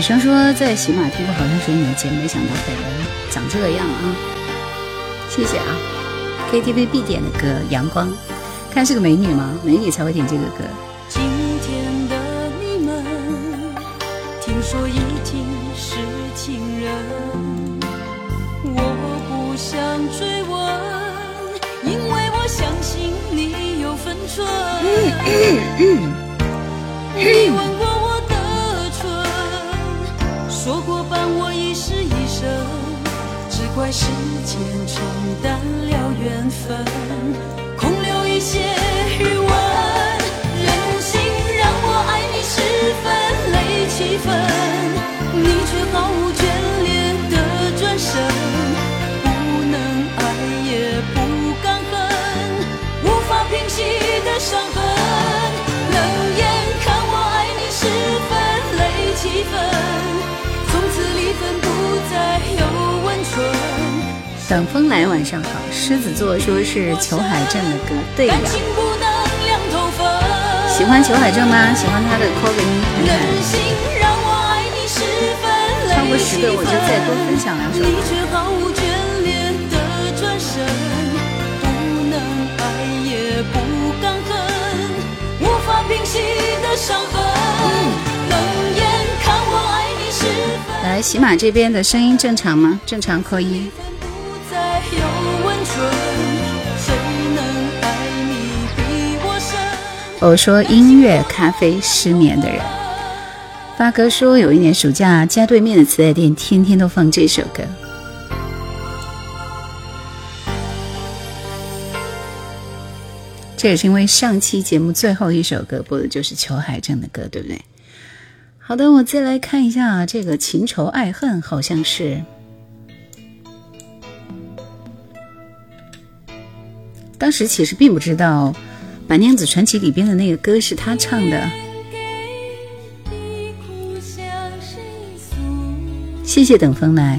女生说在喜马听过好长时间以前没想到本人长这个样啊谢谢啊 ktv 必点的歌阳光看是个美女吗美女才会点这个歌今天的你们听说已经是情人我不想追问因为我相信你有分寸 你以为怪时间冲淡了缘分，空留一些余温。忍心让我爱你十分，泪七分，你却毫无眷恋的转身，不能爱也不敢恨，无法平息的伤痕。冷眼看我爱你十分，泪七分。等风来，晚上好。狮子座说是裘海正的歌，对呀。喜欢裘海正吗？喜欢他的扣个一看看。超过十个我就再多分享两首。嗯。来，喜马这边的声音正常吗？正常，扣一。我说音乐咖啡失眠的人，发哥说有一年暑假，家对面的磁带店天天都放这首歌。这也是因为上期节目最后一首歌播的就是裘海正的歌，对不对？好的，我再来看一下这个情仇爱恨，好像是当时其实并不知道。《白娘子传奇》里边的那个歌是他唱的，谢谢等风来。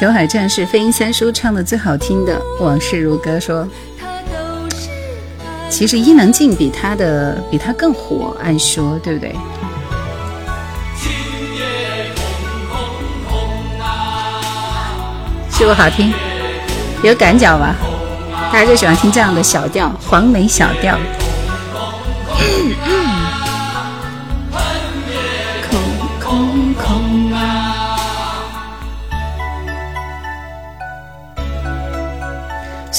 裘海战士》飞鹰三叔唱的最好听的，《往事如歌》说，其实伊能静比他的比他更火，按说对不对？是不好听，有赶脚吧？大家就喜欢听这样的小调，黄梅小调。嗯 嗯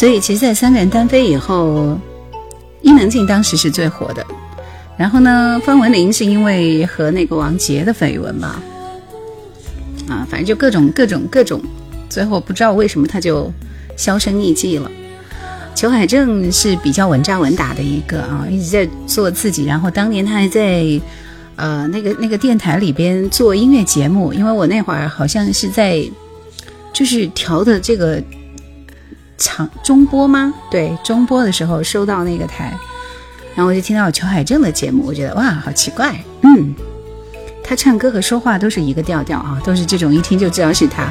所以，其实，在三个人单飞以后，伊能静当时是最火的。然后呢，方文琳是因为和那个王杰的绯闻吧，啊，反正就各种各种各种，最后不知道为什么他就销声匿迹了。裘海正是比较稳扎稳打的一个啊，一直在做自己。然后当年他还在呃那个那个电台里边做音乐节目，因为我那会儿好像是在就是调的这个。长中波吗？对，中波的时候收到那个台，然后我就听到裘海正的节目，我觉得哇，好奇怪，嗯，他唱歌和说话都是一个调调啊，都是这种一听就知道是他。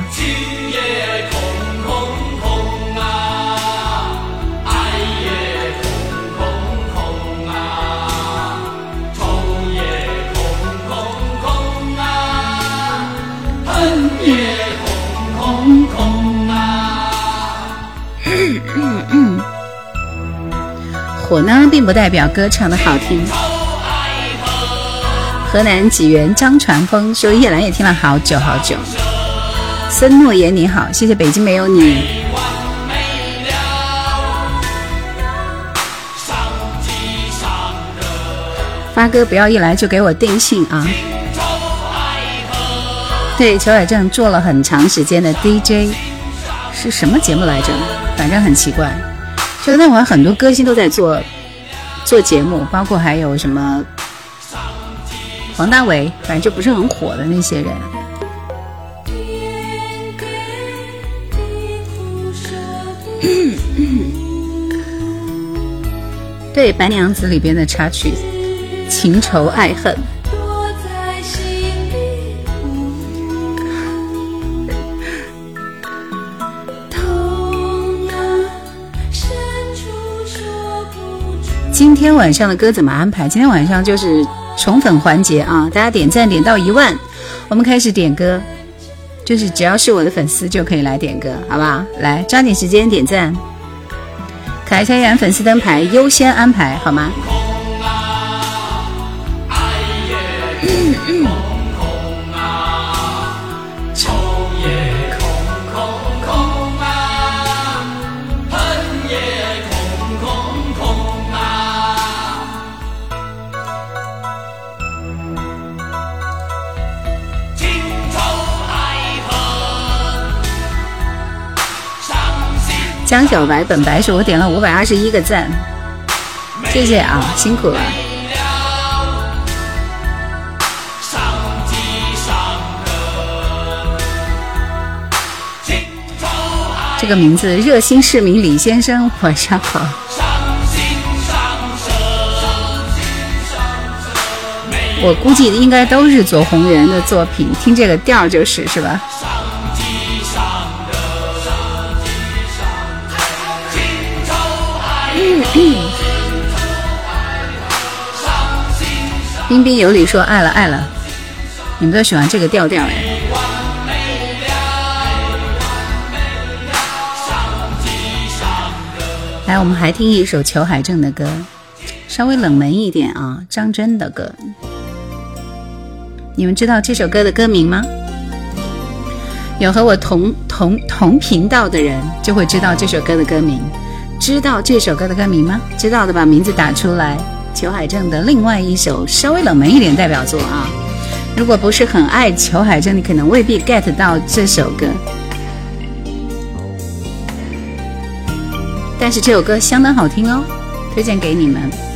火呢，并不代表歌唱的好听。河南济源张传峰说：“叶兰也听了好久好久。”森诺言你好，谢谢北京没有你。发哥不要一来就给我定性啊！对，裘海正做了很长时间的 DJ，是什么节目来着？反正很奇怪。那会儿很多歌星都在做做节目，包括还有什么黄大炜，反正就不是很火的那些人。对《白娘子》里边的插曲《情仇爱恨》。今天晚上的歌怎么安排？今天晚上就是宠粉环节啊！大家点赞点到一万，我们开始点歌，就是只要是我的粉丝就可以来点歌，好不好？来，抓紧时间点赞，可爱家园粉丝灯牌优先安排，好吗？江小白本白是我点了五百二十一个赞，谢谢啊，辛苦了。这个名字热心市民李先生，晚上好。我估计应该都是左宏元的作品，听这个调就是是吧？彬彬有礼说爱了爱了，你们都喜欢这个调调哎。来，我们还听一首裘海正的歌，稍微冷门一点啊，张真的歌。你们知道这首歌的歌名吗？有和我同同同频道的人就会知道这首歌的歌名。知道这首歌的歌名吗？知道的把名字打出来。裘海正的另外一首稍微冷门一点代表作啊，如果不是很爱裘海正，你可能未必 get 到这首歌，但是这首歌相当好听哦，推荐给你们。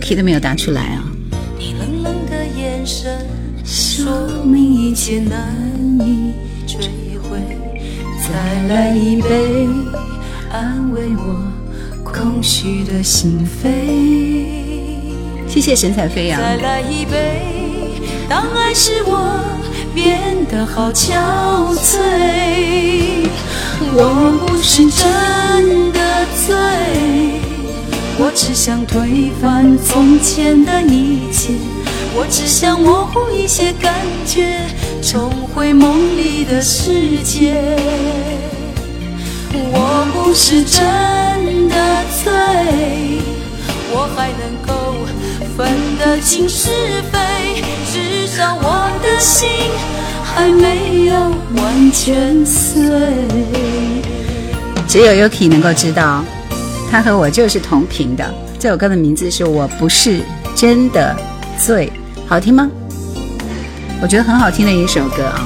题都没有答出来啊你冷冷的眼神说明一切难以追回再来一杯安慰我空虚的心扉谢谢神采飞扬再来一杯当爱使我变得好憔悴我不是真的醉我只想推翻从前的一切，我只想模糊一些感觉，重回梦里的世界。我不是真的醉，我还能够分得清是非，至少我的心还没有完全碎。只有 u k i 能够知道。他和我就是同频的。这首歌的名字是我不是真的醉，好听吗？我觉得很好听的一首歌啊，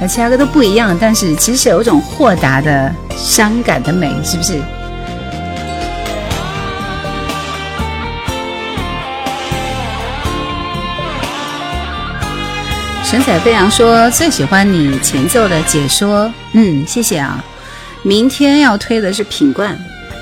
和其他歌都不一样，但是其实有一种豁达的伤感的美，是不是？神采飞扬说最喜欢你前奏的解说，嗯，谢谢啊。明天要推的是品冠。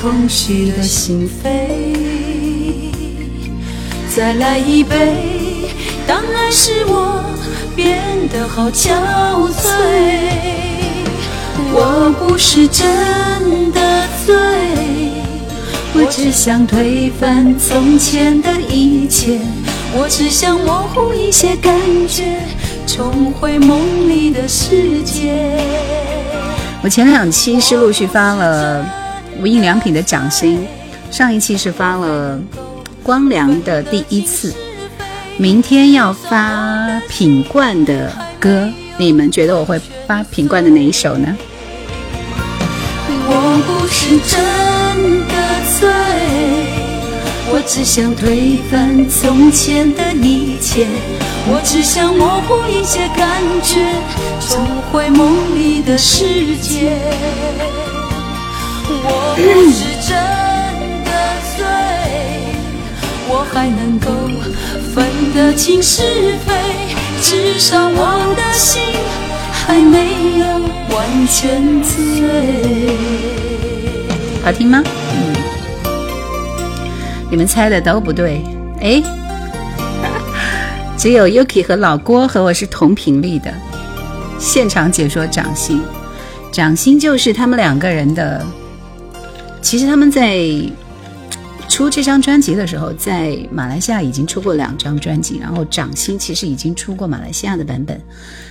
空虚的心扉，再来一杯。当爱使我变得好憔悴，我不是真的醉，我只想推翻从前的一切，我只想模糊一些感觉，重回梦里的世界。我前两期是陆续发了。无印良品的掌心，上一期是发了光良的第一次，明天要发品冠的歌，你们觉得我会发品冠的哪一首呢？我不是真的醉，我只想推翻从前的一切，我只想模糊一些感觉，重回梦里的世界。我不是真的醉，我还能够分得清是非，至少我的心还没有完全醉。好听吗？嗯，你们猜的都不对。哎，只有 Yuki 和老郭和我是同频率的。现场解说掌心，掌心就是他们两个人的其实他们在出这张专辑的时候，在马来西亚已经出过两张专辑，然后掌心其实已经出过马来西亚的版本，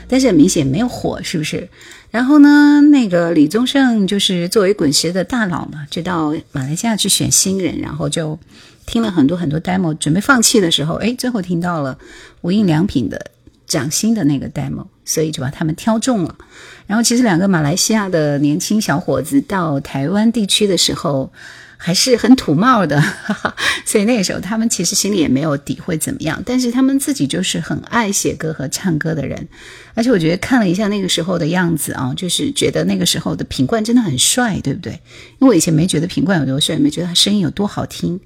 但是很明显没有火，是不是？然后呢，那个李宗盛就是作为滚石的大佬嘛，知道马来西亚去选新人，然后就听了很多很多 demo，准备放弃的时候，哎，最后听到了无印良品的。掌心的那个 demo，所以就把他们挑中了。然后其实两个马来西亚的年轻小伙子到台湾地区的时候还是很土冒的，所以那个时候他们其实心里也没有底会怎么样。但是他们自己就是很爱写歌和唱歌的人，而且我觉得看了一下那个时候的样子啊，就是觉得那个时候的品冠真的很帅，对不对？因为我以前没觉得品冠有多帅，没觉得他声音有多好听。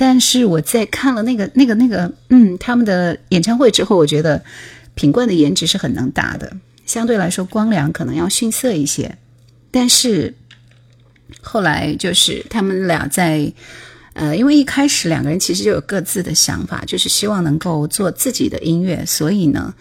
但是我在看了那个、那个、那个，嗯，他们的演唱会之后，我觉得。品冠的颜值是很能打的，相对来说光良可能要逊色一些。但是后来就是他们俩在，呃，因为一开始两个人其实就有各自的想法，就是希望能够做自己的音乐，所以呢，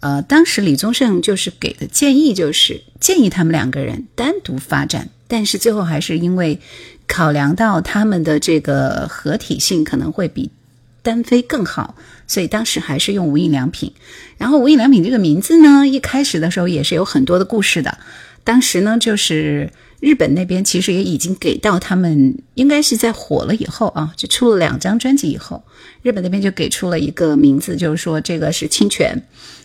呃，当时李宗盛就是给的建议，就是建议他们两个人单独发展。但是最后还是因为考量到他们的这个合体性可能会比。单飞更好，所以当时还是用无印良品。然后无印良品这个名字呢，一开始的时候也是有很多的故事的。当时呢，就是日本那边其实也已经给到他们，应该是在火了以后啊，就出了两张专辑以后，日本那边就给出了一个名字，就是说这个是侵权，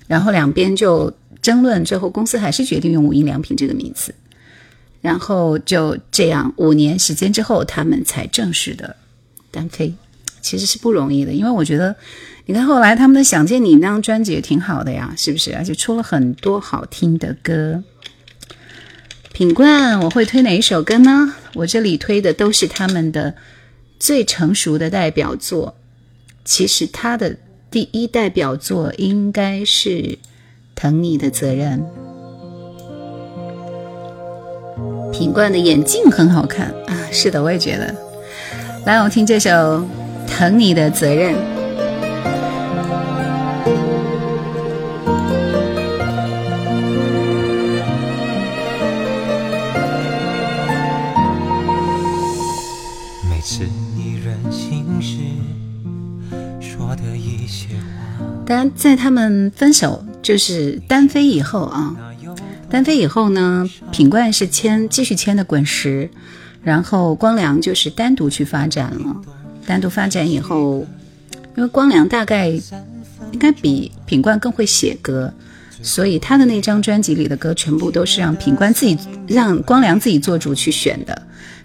然后两边就争论，最后公司还是决定用无印良品这个名字。然后就这样，五年时间之后，他们才正式的单飞。其实是不容易的，因为我觉得，你看后来他们的《想见你》那张专辑也挺好的呀，是不是？而且出了很多好听的歌。品冠，我会推哪一首歌呢？我这里推的都是他们的最成熟的代表作。其实他的第一代表作应该是《疼你的责任》。品冠的眼镜很好看啊，是的，我也觉得。来，我听这首。疼你的责任。每次你任性时说的一些话，但在他们分手就是单飞以后啊，单飞以后呢，品冠是签继续签的滚石，然后光良就是单独去发展了。单独发展以后，因为光良大概应该比品冠更会写歌，所以他的那张专辑里的歌全部都是让品冠自己、让光良自己做主去选的。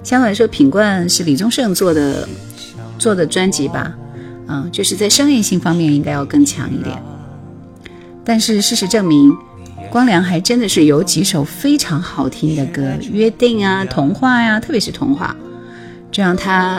相对来说，品冠是李宗盛做的做的专辑吧，嗯，就是在商业性方面应该要更强一点。但是事实证明，光良还真的是有几首非常好听的歌，《约定》啊，《童话》呀，特别是《童话》，这让他。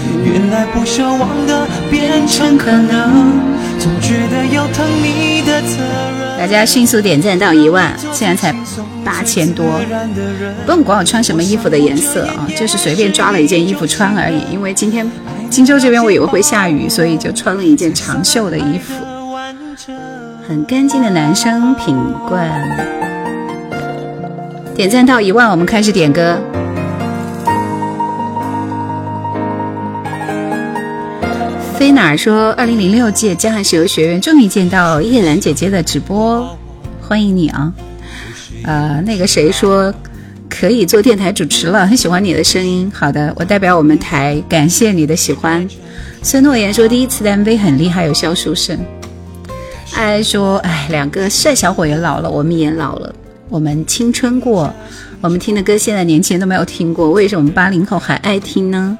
原来不奢望的的变成可能，总觉得疼你大家迅速点赞到一万，现在才八千多。不用管我穿什么衣服的颜色啊，就是随便抓了一件衣服穿而已。因为今天荆州这边我以为会下雨，所以就穿了一件长袖的衣服。很干净的男生品冠，点赞到一万，我们开始点歌。飞哪儿说，二零零六届江汉石油学院终于见到叶兰姐姐的直播，欢迎你啊！呃，那个谁说可以做电台主持了，很喜欢你的声音。好的，我代表我们台感谢你的喜欢。孙诺言说，第一次的 MV 很厉害，有肖书生。爱爱说，哎，两个帅小伙也老了，我们也老了，我们青春过，我们听的歌现在年轻人都没有听过，为什么我们八零后还爱听呢？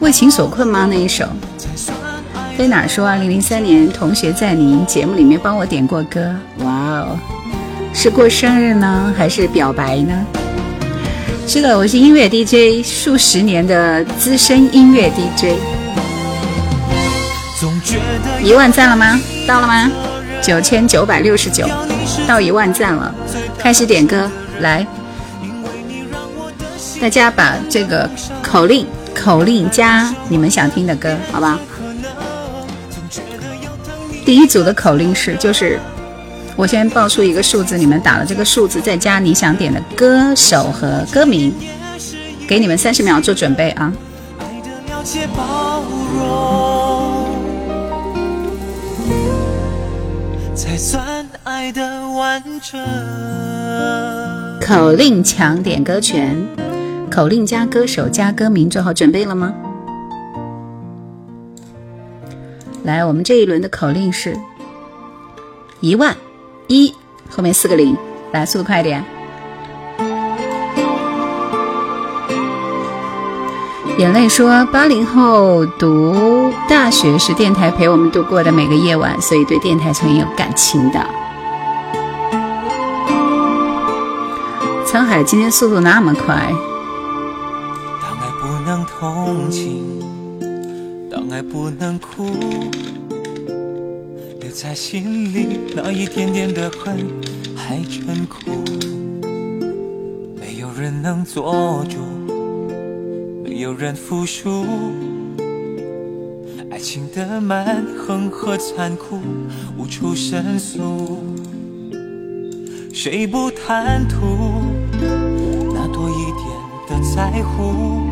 为情所困吗？那一首？飞哪说，二零零三年同学在您节目里面帮我点过歌。哇哦，是过生日呢，还是表白呢？是的，我是音乐 DJ，数十年的资深音乐 DJ。一万赞了吗？到了吗？九千九百六十九，到一万赞了，开始点歌来。大家把这个口令。口令加你们想听的歌，好吧。第一组的口令是，就是我先报出一个数字，你们打了这个数字，再加你想点的歌手和歌名。给你们三十秒做准备啊。口令抢点歌权。口令加歌手加歌名，做好准备了吗？来，我们这一轮的口令是一万一，后面四个零，来，速度快一点。眼泪说：“八零后读大学是电台陪我们度过的每个夜晚，所以对电台存有感情的。”沧海今天速度那么快。同情，当爱不能哭，留在心里那一点点的恨还成苦。没有人能做主，没有人服输。爱情的蛮横和残酷无处申诉，谁不贪图那多一点的在乎？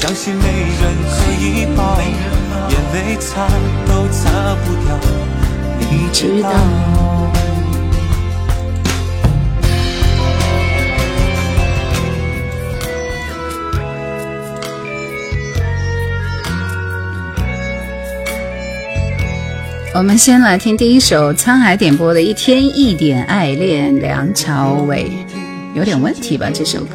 相信没人可以抱，眼泪擦都擦不掉，你知道。我们先来听第一首沧海点播的《一天一点爱恋》，梁朝伟，有点问题吧？这首歌。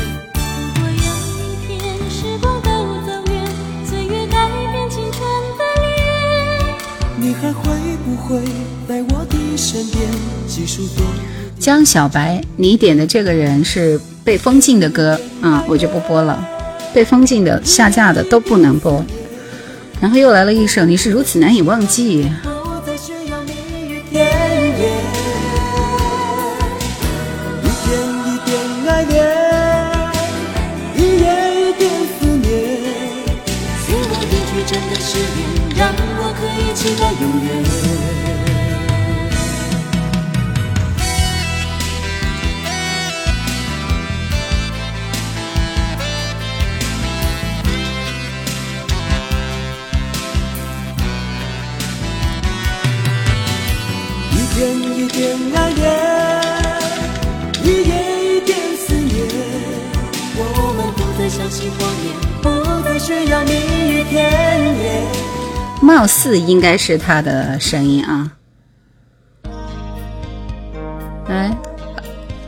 还会会不来我的身边江小白，你点的这个人是被封禁的歌啊，我就不播了。被封禁的、下架的都不能播。然后又来了一首，你是如此难以忘记。期待永远，一点一点爱恋，一夜一点思念。我们不再相信谎言，不再需要蜜语甜言。貌似应该是他的声音啊，哎，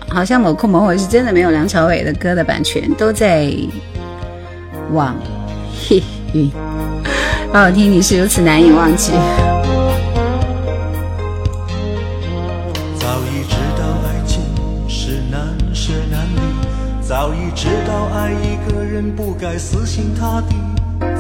好像某酷某我是真的没有梁朝伟的歌的版权，都在网嘿，好好听，你是如此难以忘记。早已知道爱情是难舍难离，早已知道爱一个人不该死心塌地。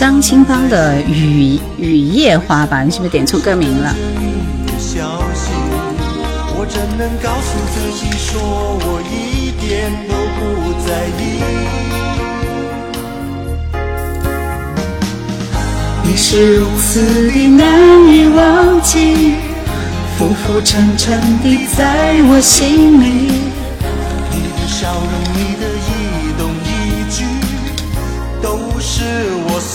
张清芳的《雨雨夜花》吧？你是不是点错歌名了？我真能告诉自己说我一点都不在意。你是如此的难以忘记，浮浮沉沉的在我心里。你的笑容，你的。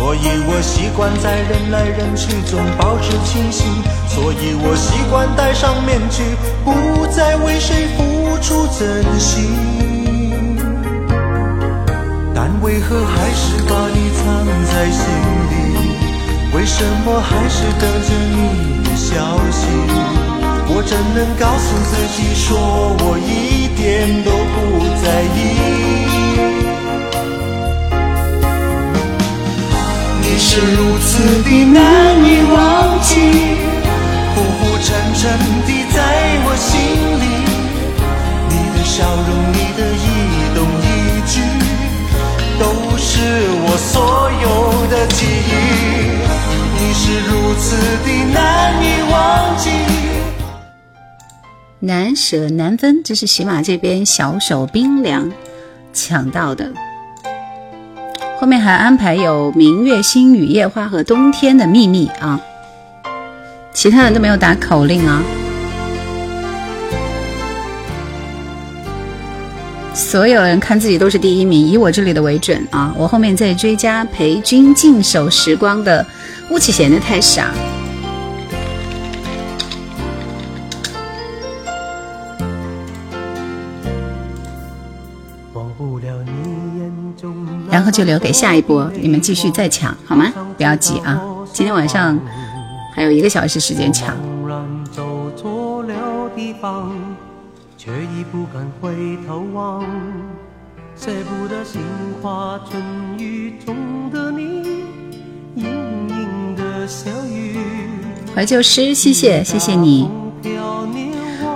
所以我习惯在人来人去中保持清醒，所以我习惯戴上面具，不再为谁付出真心。但为何还是把你藏在心里？为什么还是等着你的消息？我怎能告诉自己，说我一点都不在意？是如此的难以忘记，浮浮沉沉的在我心里。你的笑容，你的一动一举，都是我所有的记忆。你是如此的难以忘记，难舍难分。这是喜马这边小手冰凉抢到的。后面还安排有《明月星雨夜花》和《冬天的秘密》啊，其他的都没有打口令啊。所有人看自己都是第一名，以我这里的为准啊。我后面再追加《陪君静守时光》的巫启贤的《太傻》。然后就留给下一波，你们继续再抢好吗？不要急啊！今天晚上还有一个小时时间抢。怀旧诗，谢谢，谢谢你，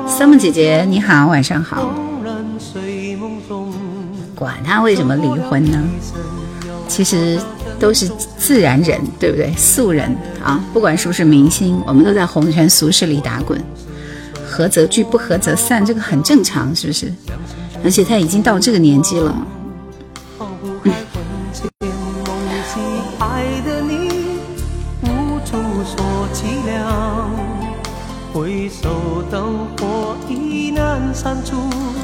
三木姐姐你好，晚上好。管他为什么离婚呢？其实都是自然人，对不对？素人啊，不管是不是明星，我们都在红尘俗世里打滚，合则聚，不合则散，这个很正常，是不是？而且他已经到这个年纪了。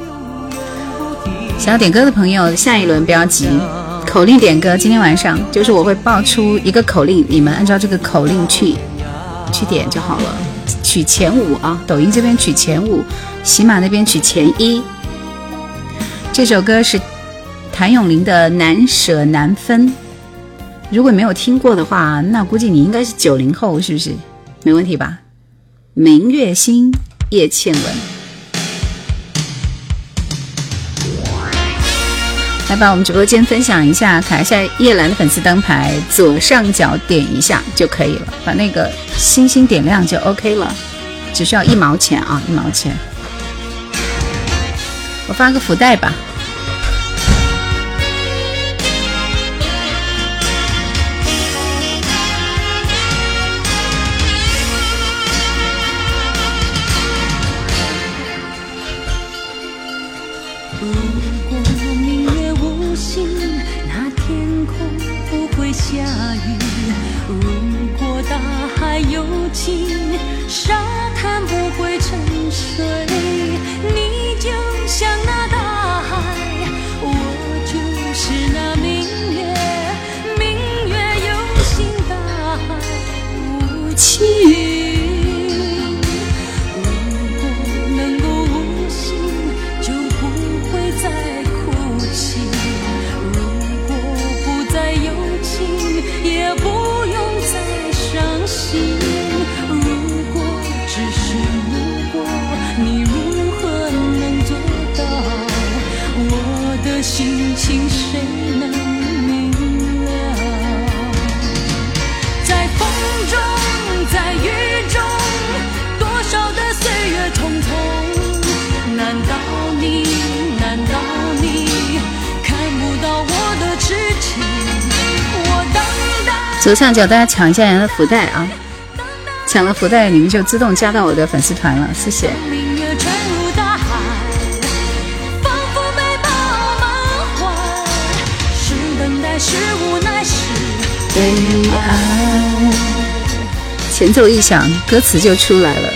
想要点歌的朋友，下一轮不要急，口令点歌。今天晚上就是我会爆出一个口令，你们按照这个口令去去点就好了。取前五啊，抖音这边取前五，喜马那边取前一。这首歌是谭咏麟的《难舍难分》，如果没有听过的话，那估计你应该是九零后，是不是？没问题吧？《明月心》，叶倩文。来把我们直播间分享一下，卡一下叶兰的粉丝灯牌，左上角点一下就可以了，把那个星星点亮就 OK 了，只需要一毛钱啊，一毛钱。我发个福袋吧。叫大家抢一下人的福袋啊！抢了福袋，你们就自动加到我的粉丝团了，谢谢。前奏一响，歌词就出来了。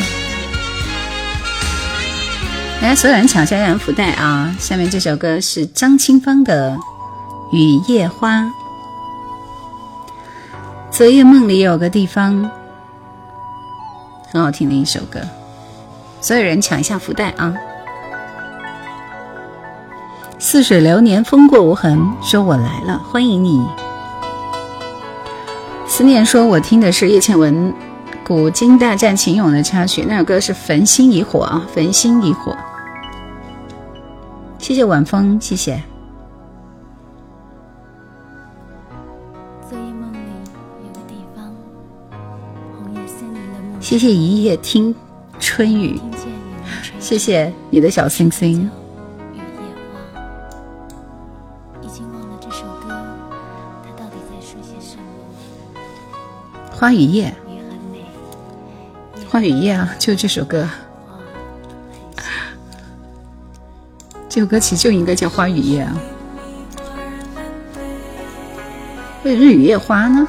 来，所有人抢一下人的福袋啊！下面这首歌是张清芳的《雨夜花》。昨夜梦里有个地方，很好听的一首歌。所有人抢一下福袋啊！似水流年，风过无痕。说我来了，欢迎你。思念说我听的是叶倩文《古今大战秦俑》的插曲，那首歌是《焚心以火》啊，《焚心以火》。谢谢晚风，谢谢。谢谢一夜听春雨，谢谢你的小星星。花雨夜，花雨夜啊，就这首歌，这首歌其实就应该叫花雨夜啊，为日雨夜花呢？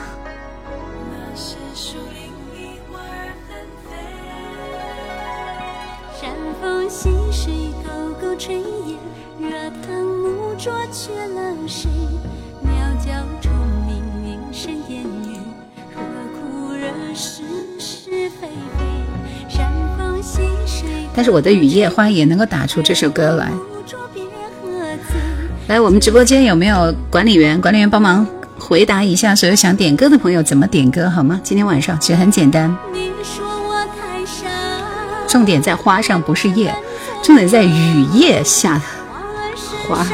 是我的雨夜，花也能够打出这首歌来。来，我们直播间有没有管理员？管理员帮忙回答一下所有想点歌的朋友怎么点歌好吗？今天晚上其实很简单，重点在花上，不是叶，重点在雨夜下花。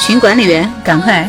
群 管理员，赶快。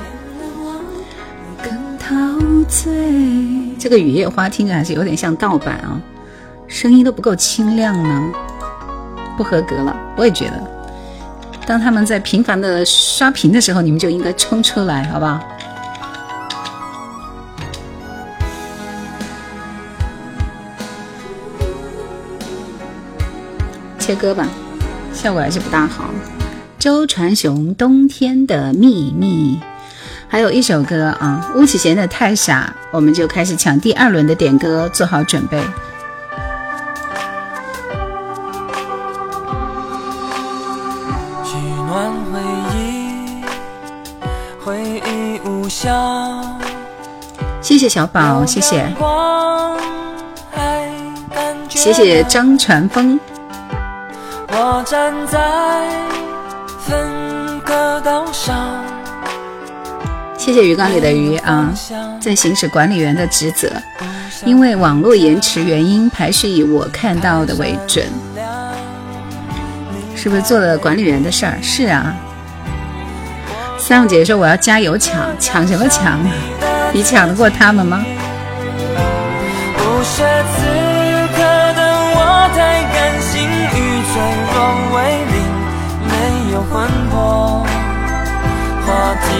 这个雨夜花听着还是有点像盗版啊，声音都不够清亮呢，不合格了。我也觉得，当他们在频繁的刷屏的时候，你们就应该冲出来，好不好？切歌吧，效果还是不大好。周传雄《冬天的秘密》。还有一首歌啊，巫启贤的《太傻》，我们就开始抢第二轮的点歌，做好准备。谢谢小宝，谢谢，谢谢张传峰。谢谢鱼缸里的鱼啊，在行使管理员的职责。因为网络延迟原因，排序以我看到的为准。是不是做了管理员的事儿？是啊。三五姐姐说我要加油抢，抢什么抢？你抢得过他们吗？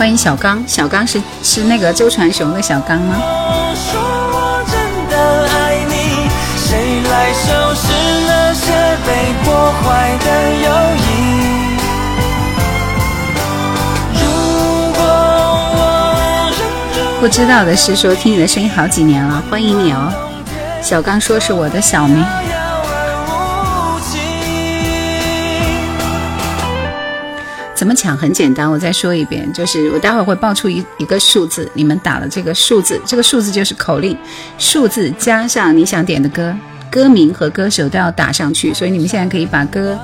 欢迎小刚，小刚是是那个周传雄的小刚吗？不知道的是说，听你的声音好几年了，欢迎你哦。小刚说是我的小名。怎么抢很简单，我再说一遍，就是我待会儿会报出一一个数字，你们打了这个数字，这个数字就是口令，数字加上你想点的歌，歌名和歌手都要打上去，所以你们现在可以把歌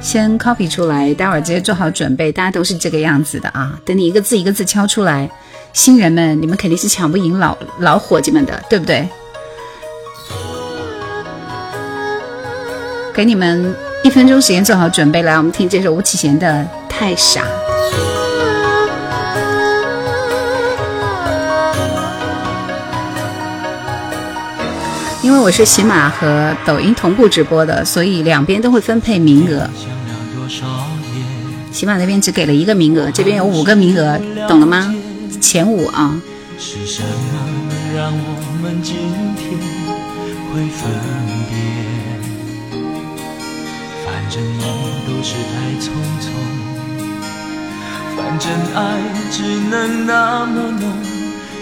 先 copy 出来，待会儿直接做好准备，大家都是这个样子的啊。等你一个字一个字敲出来，新人们，你们肯定是抢不赢老老伙计们的，对不对？给你们一分钟时间做好准备，来，我们听这首吴启贤的。太傻，因为我是喜马和抖音同步直播的，所以两边都会分配名额。喜马那边只给了一个名额，这边有五个名额，懂了吗？前五啊。反正都是太匆匆。反正爱只能那么浓，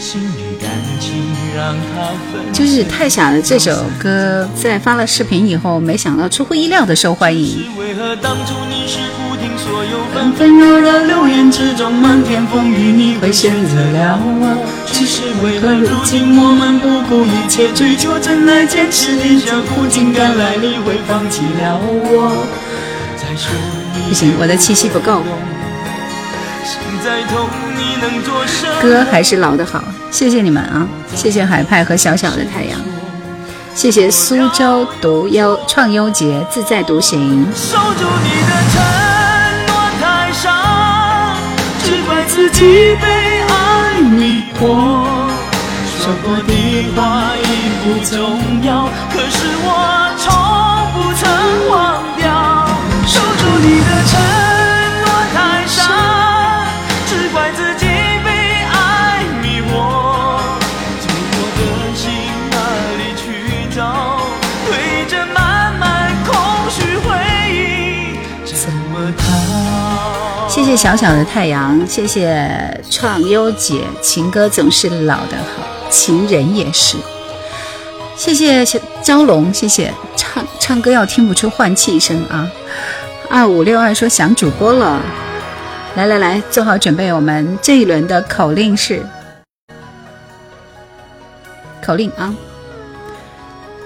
心里感情让它分。就是太傻想这首歌，在发了视频以后，没想到出乎意料的受欢迎。是为何当初你是不听所有纷纷扰扰，流言之中，漫天风雨，你会选择了我？只是为何如今我们不顾一切追求真爱，坚持理想，苦尽甘来，你会放弃了我？再说你。不行，我的气息不够。心在痛，你能做声。歌还是老的好，谢谢你们啊，谢谢海派和小小的太阳。谢谢苏州独优创优节自在独行。守住你的承诺太傻，只怪自己被爱迷惑。说过的话已不重要，可是我从不曾忘掉。守住你的承谢谢小小的太阳，谢谢创优姐，情歌总是老的好，情人也是。谢谢小蛟龙，谢谢唱唱歌要听不出换气声啊。二五六二说想主播了，来来来，做好准备，我们这一轮的口令是口令啊。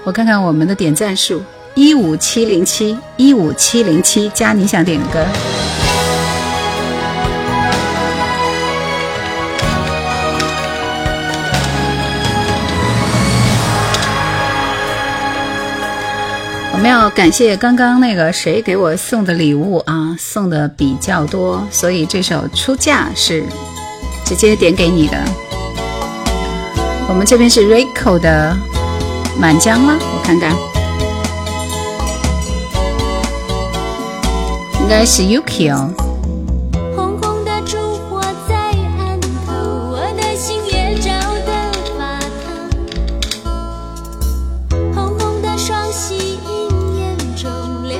我看看我们的点赞数，一五七零七一五七零七，加你想点的歌。们要感谢刚刚那个谁给我送的礼物啊，送的比较多，所以这首《出嫁》是直接点给你的。我们这边是 Rico 的《满江》吗？我看看，应该是 Yuki 哦。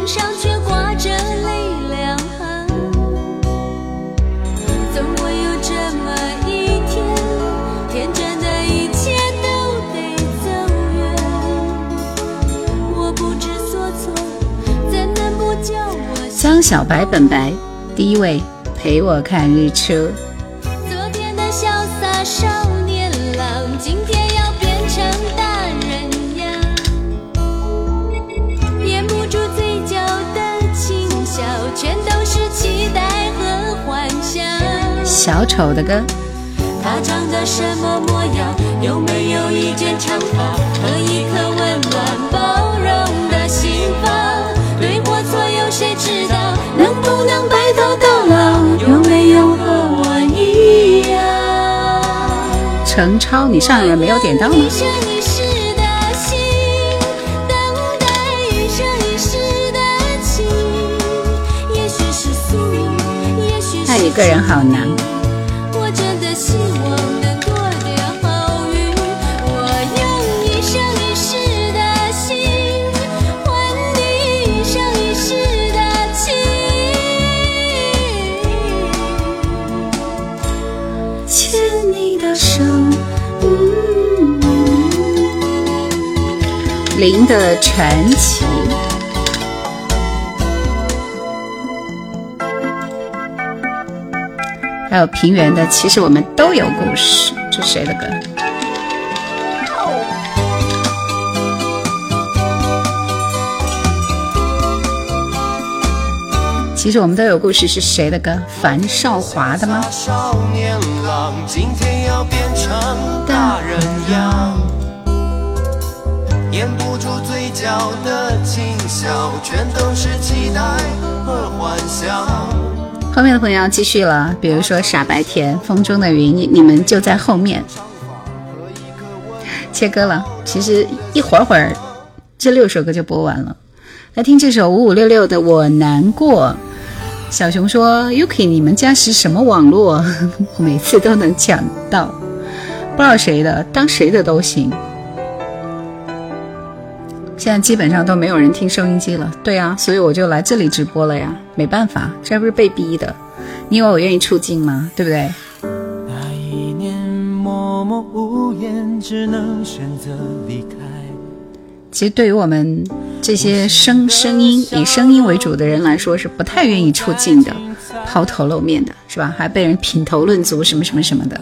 上却挂着泪两行。总会有这么一天，天真的一切都得走远。我不知所措，怎能不叫我？张小白本第一位陪我看日出。小丑的歌，他长得什么模样？有没有一件长发和一颗温暖包容的心房？对或错，有谁知道？能不能白头到老？有没有和我一样？陈超，你上也没有点灯。等。爱一个人好难。林的传奇，还有平原的，其实我们都有故事。这谁的歌？其实我们都有故事，是谁的歌？樊少华的吗？笑笑，的轻全都是期待和后面的朋友要继续了，比如说《傻白甜》《风中的云》，你你们就在后面。切割了，其实一会儿会儿，这六首歌就播完了。来听这首五五六六的《我难过》。小熊说：“Yuki，你们家是什么网络？每次都能抢到，不知道谁的，当谁的都行。”现在基本上都没有人听收音机了，对啊，所以我就来这里直播了呀，没办法，这不是被逼的。你以为我愿意出镜吗？对不对？其实对于我们这些声声音以声音为主的人来说，是不太愿意出镜的，抛头露面的是吧？还被人品头论足什么什么什么的。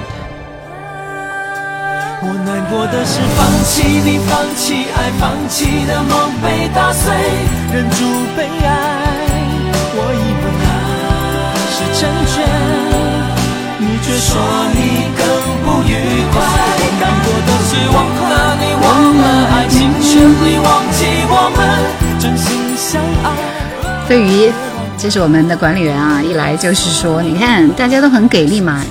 过的是放弃你，放弃爱，放弃的梦被打碎，忍住悲哀。我以为是成全，你却说你更不愉快。我难过的是忘了你，忘了爱情，全力忘记我们真心相爱。飞鱼，这是我们的管理员啊！一来就是说，你看大家都很给力嘛，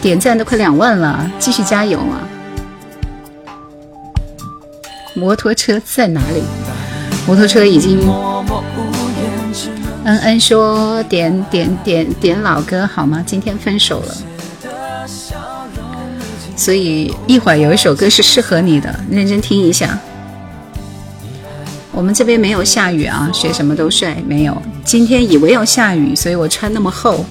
点赞都快两万了，继续加油啊！摩托车在哪里？摩托车已经。恩恩说：“点点点点老歌好吗？今天分手了，所以一会儿有一首歌是适合你的，认真听一下。我们这边没有下雨啊，学什么都帅没有。今天以为要下雨，所以我穿那么厚。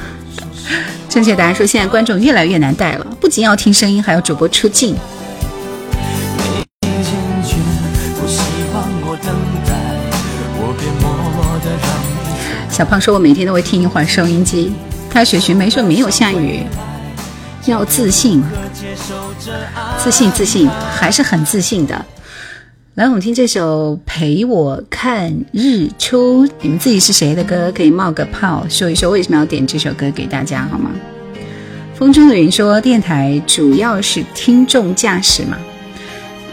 正确答案说：现在观众越来越难带了，不仅要听声音，还要主播出镜。”小胖说：“我每天都会听一会儿收音机。”他雪寻梅说没有下雨。要自信，自信，自信，还是很自信的。来，我们听这首《陪我看日出》。你们自己是谁的歌？可以冒个泡说一说，为什么要点这首歌给大家好吗？风中的云说：“电台主要是听众驾驶嘛。”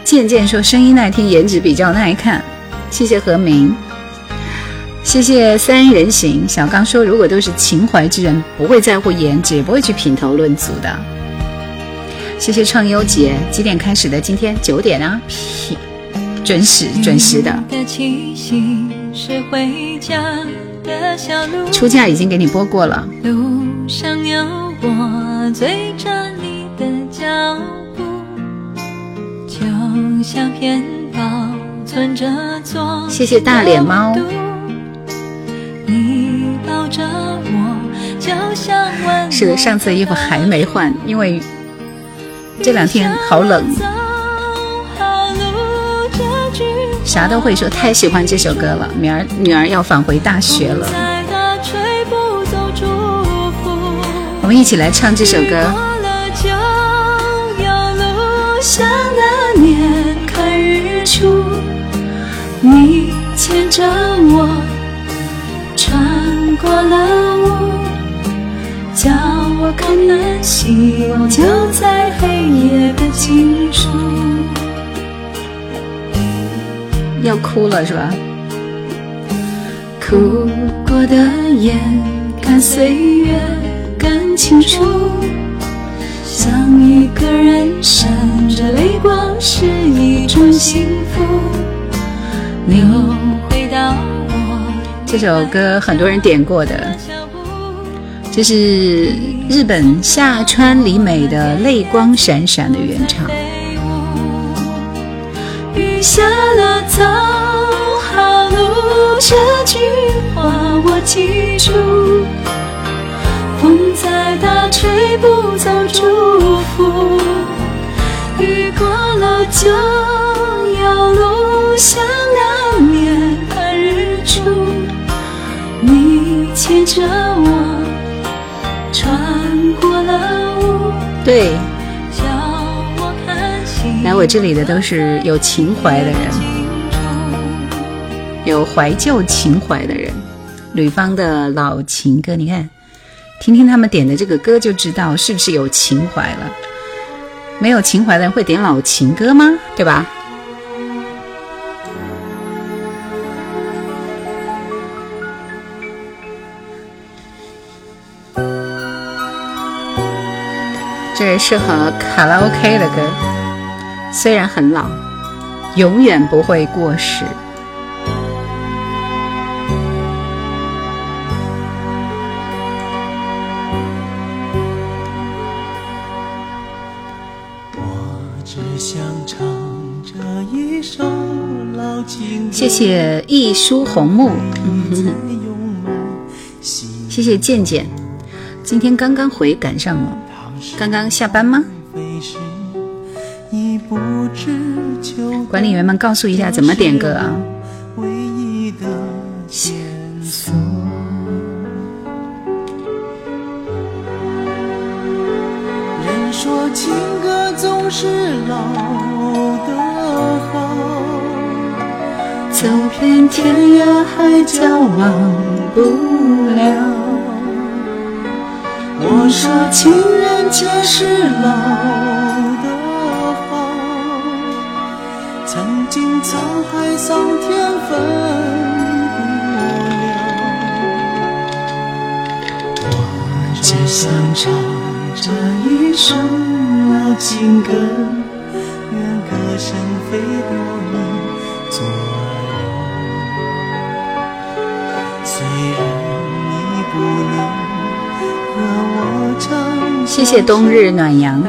健健说：“声音耐听，颜值比较耐看。”谢谢何明。谢谢三人行，小刚说如果都是情怀之人，不会在乎颜值，不会去品头论足的。谢谢创优姐，几点开始的？今天九点啊，准时准时的。出嫁已经给你播过了。谢谢大脸猫。你抱着我，是的，上次衣服还没换，因为这两天好冷。啥都会说，太喜欢这首歌了。女儿，女儿要返回大学了。我们一起来唱这首歌。你牵着我。要哭了是吧？哭过的眼，看岁月更清楚。想一个人闪着泪光是一种幸福。流这首歌很多人点过的，这是日本夏川里美的《泪光闪闪》的原唱。雨下了，走好路，这句话我记住。风再大，吹不走祝福。雨过了，就有路向那。牵着我穿过了对，来我这里的都是有情怀的人，有怀旧情怀的人。吕方的老情歌，你看，听听他们点的这个歌就知道是不是有情怀了。没有情怀的人会点老情歌吗？对吧？适合卡拉 OK 的歌，虽然很老，永远不会过时。谢谢一书红木，谢谢健健，今天刚刚回赶上了。刚刚下班吗？管理员们，告诉一下怎么点歌啊？说情歌总是老的好，走遍天涯海角忘不了。我说情人。却是老的好，曾经沧海桑田分不了。我只想唱这一首老情歌，愿歌声飞到你左右。虽然你不能和我唱。谢谢冬日暖阳。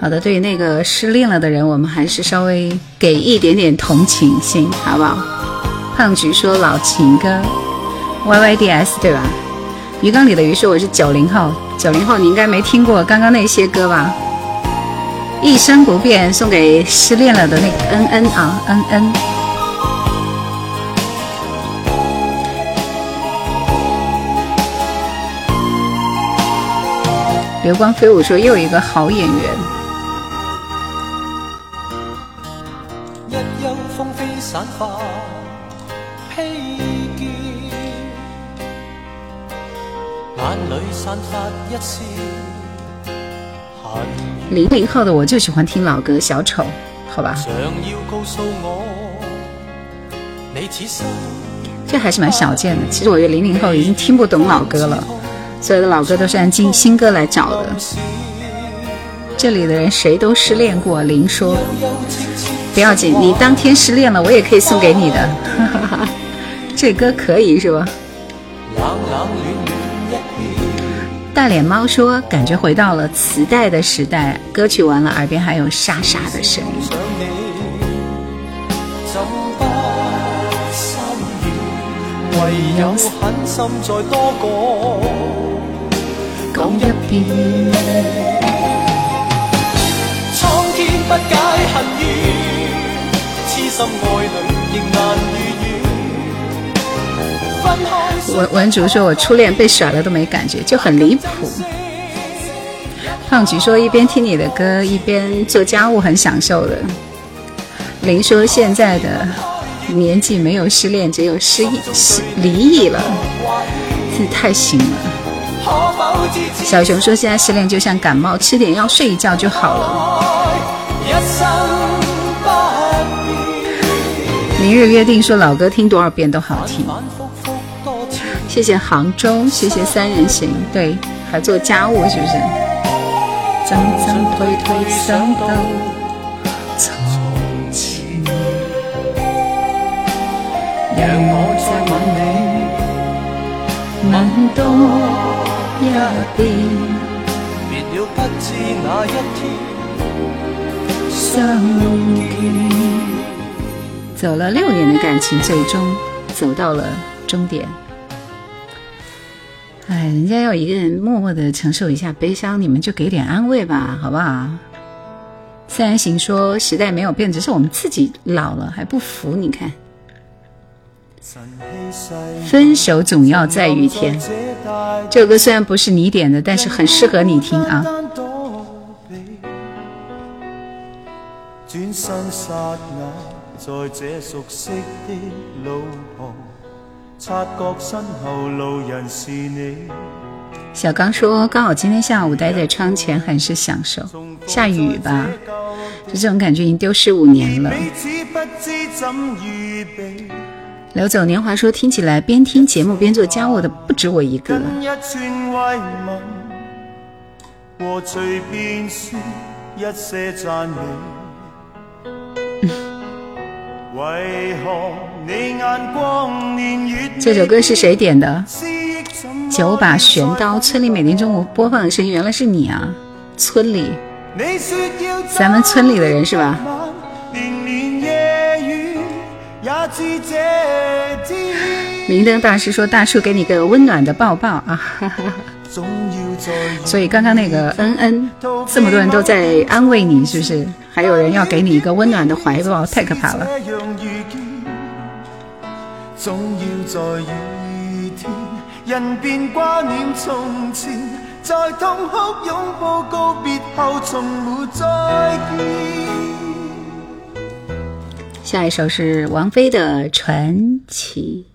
好的，对于那个失恋了的人，我们还是稍微给一点点同情心，好不好？胖菊说老情歌，Y Y D S 对吧？鱼缸里的鱼说我是九零后，九零后你应该没听过刚刚那些歌吧？一生不变送给失恋了的那嗯嗯啊嗯嗯。流光飞舞说又一个好演员。零零后的我就喜欢听老歌《小丑》，好吧？这还是蛮少见的。其实我觉得零零后已经听不懂老歌了。所有的老歌都是按新新歌来找的。这里的人谁都失恋过，林说不要紧，你当天失恋了，我也可以送给你的。这歌可以是吧？大脸猫说，感觉回到了磁带的时代，歌曲完了，耳边还有沙沙的声音。一遍。文文竹说：“我初恋被甩了都没感觉，就很离谱。”胖菊说：“一边听你的歌，一边做家务，很享受的。”林说：“现在的年纪没有失恋，只有失忆、失离异了，这太行了。”小熊说：“现在失恋就像感冒，吃点药睡一觉就好了。”明日约定说：“老歌听多少遍都好听。”谢谢杭州，谢谢三人行。对，还做家务是不是？脏脏推推，想到从前，让我再吻你，吻多。一走了六年的感情，最终走到了终点。哎，人家要一个人默默的承受一下悲伤，你们就给点安慰吧，好不好？三人行说时代没有变，只是我们自己老了还不服。你看，分手总要在雨天。这首歌虽然不是你点的，但是很适合你听啊。小刚说，刚好今天下午待在窗前，很是享受。下雨吧，就这种感觉，已经丢失五年了。刘总，年华说听起来，边听节目边做家务的不止我一个。这首歌是谁点的？九把玄刀。村里每天中午播放的声音，原来是你啊！村里，咱们村里的人是吧？明灯大师说：“大叔给你个温暖的抱抱啊！” 所以刚刚那个恩恩，这么多人都在安慰你，是不是？还有人要给你一个温暖的怀抱，太可怕了。再痛哭拥抱告别后，从没见。下一首是王菲的《传奇》。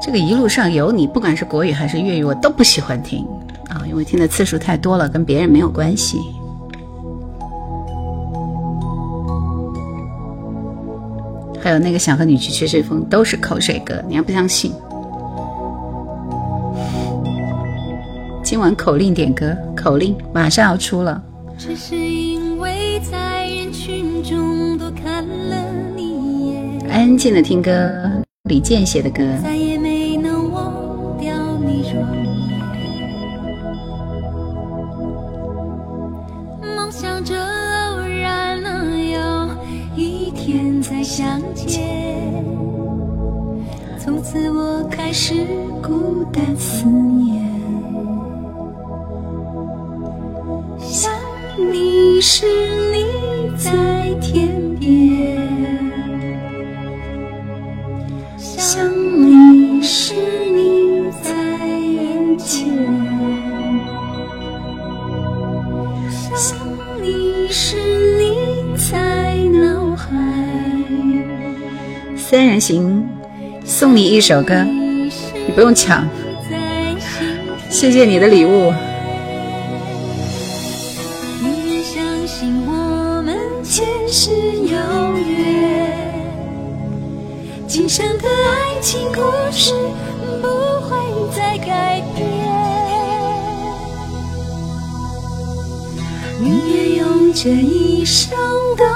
这个一路上有你，不管是国语还是粤语，我都不喜欢听啊，因为听的次数太多了，跟别人没有关系。还有那个想和你去吹吹风，都是口水歌，你还不相信？今晚口令点歌，口令马上要出了。安静的听歌，李健写的歌。相见，从此我开始孤单思念。想你时，你在天边。三人行，送你一首歌，你不用抢，谢谢你的礼物。宁愿相信我们前世有缘，今生的爱情故事不会再改变。宁愿用这一生等。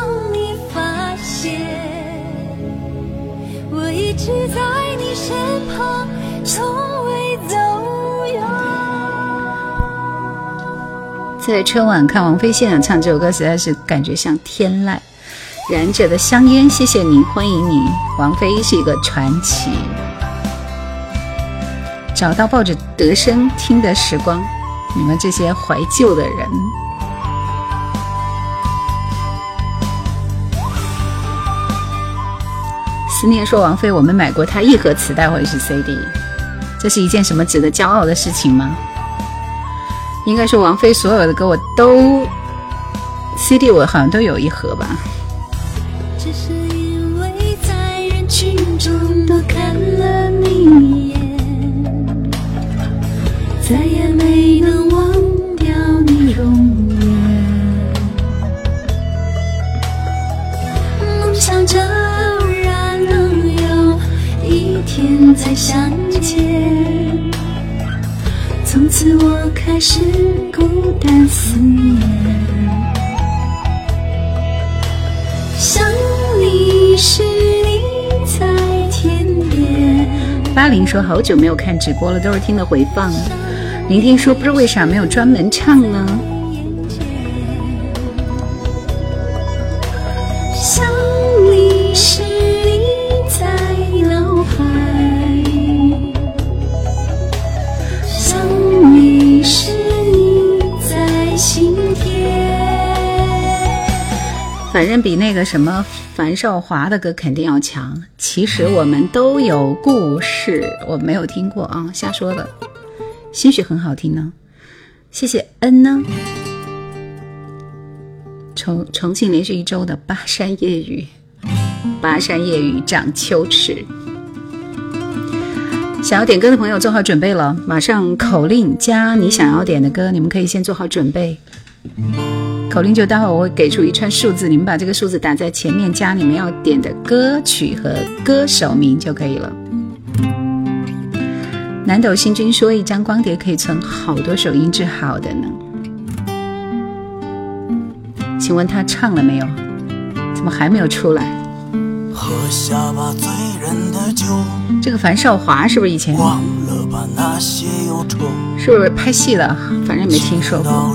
在春晚看王菲现场唱这首歌，实在是感觉像天籁。燃着的香烟，谢谢你，欢迎你。王菲是一个传奇。找到抱着德声听的时光，你们这些怀旧的人。思念说：“王菲，我们买过她一盒磁带或者是 CD，这是一件什么值得骄傲的事情吗？”应该是王菲所有的歌我都 CD，我好像都有一盒吧。是孤单思念。八零说好久没有看直播了，都是听的回放。零听说不知道为啥没有专门唱呢。反正比那个什么樊少华的歌肯定要强。其实我们都有故事，我没有听过啊，瞎说的，兴许很好听呢。谢谢恩呢。重重庆连续一周的巴山夜雨，巴山夜雨涨秋池。想要点歌的朋友做好准备了，马上口令加你想要点的歌，你们可以先做好准备。口令就待会我会给出一串数字，你们把这个数字打在前面，加你们要点的歌曲和歌手名就可以了。南斗星君说，一张光碟可以存好多首音质好的呢。请问他唱了没有？怎么还没有出来？喝下吧，醉人的酒。这个樊少华是不是以前？是不是拍戏了？反正没听说过。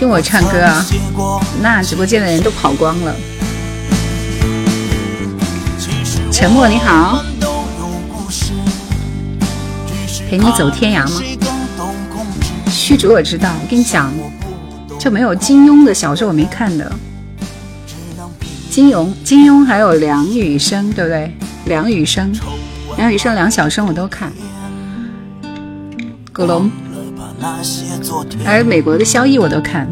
听我唱歌啊！那直播间的人都跑光了。沉默，你好。陪你走天涯吗？虚竹我知道，我跟你讲，就没有金庸的小说我没看的。金庸，金庸还有梁羽生，对不对？梁羽生，梁羽生，梁晓生我都看。古龙。而美国的萧逸我都看，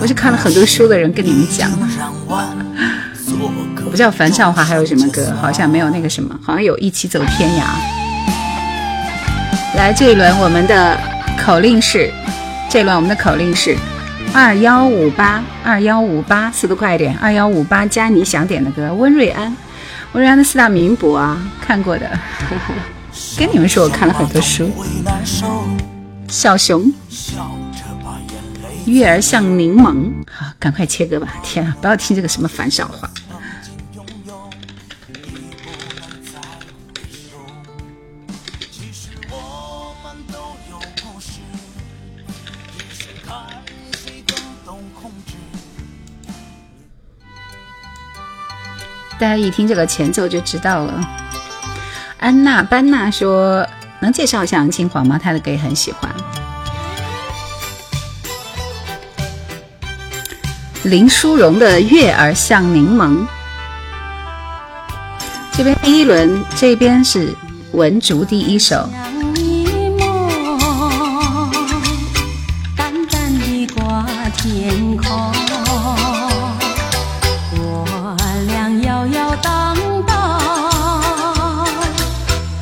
我是看了很多书的人，跟你们讲。不叫樊少华，还有什么歌？好像没有那个什么，好像有一起走天涯。来，这一轮我们的口令是，这一轮我们的口令是二幺五八二幺五八，速度快一点，二幺五八加你想点的歌。温瑞安，温瑞安的四大名捕啊，看过的。跟你们说，我看了很多书。小熊，月儿像柠檬，好，赶快切歌吧！天啊，不要听这个什么反小话。大家一听这个前奏就知道了。安娜·班纳说。能介绍一下《杨清黄》吗？他的歌也很喜欢。林淑荣的《月儿像柠檬》。这边第一轮，这边是文竹第一首。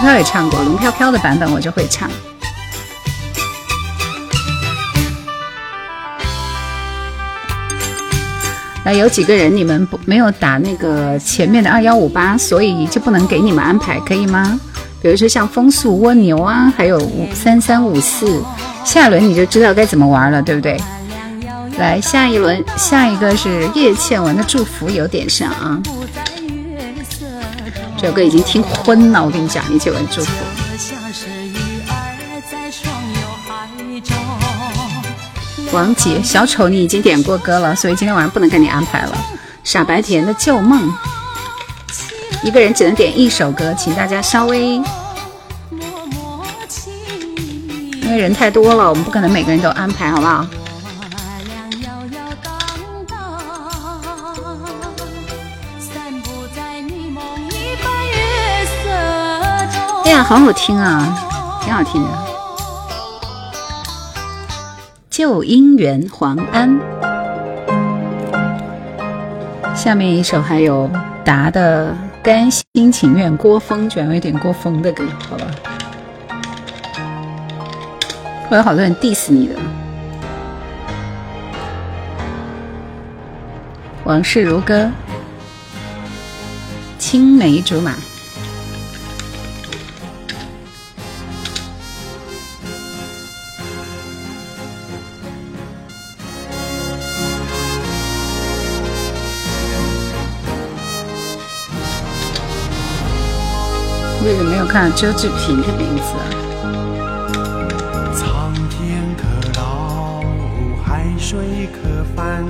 飘飘也唱过龙飘飘的版本，我就会唱。那有几个人你们不没有打那个前面的二幺五八，所以就不能给你们安排，可以吗？比如说像风速蜗牛啊，还有五三三五四，下轮你就知道该怎么玩了，对不对？来，下一轮下一个是叶倩文的祝福，有点像啊。这首歌已经听昏了，我跟你讲，你这份祝福。王杰，小丑你已经点过歌了，所以今天晚上不能跟你安排了。傻白甜的旧梦，一个人只能点一首歌，请大家稍微，因为人太多了，我们不可能每个人都安排，好不好？呀，好好听啊，挺好听的。旧姻缘，黄安。下面一首还有达的《甘心情愿》，郭峰，主要一点郭峰的歌，好吧。会有好多人 diss 你的。往事如歌，青梅竹马。我看周志平的名字。苍天可老，海水可翻，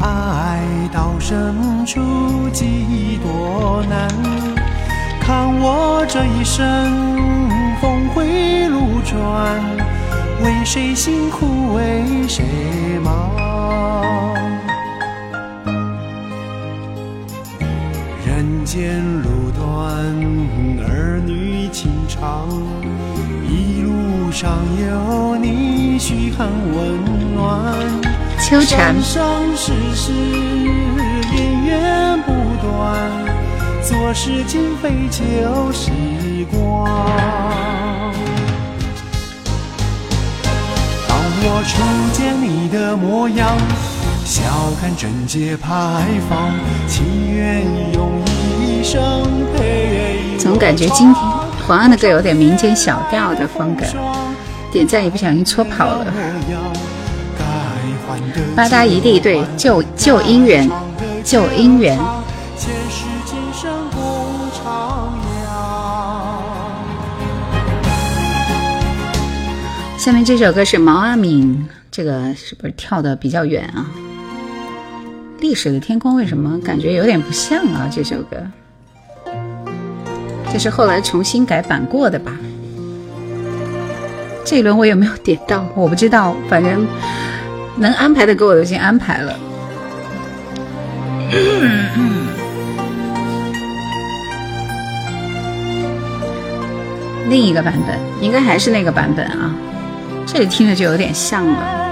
爱到深处几多难。看我这一生峰回路转，为谁辛苦为谁忙。人间路。长，一路上有你，嘘寒问暖。秋蝉。山上世事源源不断，做事今非旧时光。当我初见你的模样，笑看贞洁牌坊，祈愿用一生陪。总感觉今天黄安的歌有点民间小调的风格，点赞也不小心戳跑了。八搭一地，对旧旧姻缘，旧姻缘。下面这首歌是毛阿敏，这个是不是跳的比较远啊？历史的天空为什么感觉有点不像啊？这首歌。这是后来重新改版过的吧？这一轮我有没有点到？我不知道，反正能安排的给我已经安排了。另一个版本，应该还是那个版本啊？这里听着就有点像了。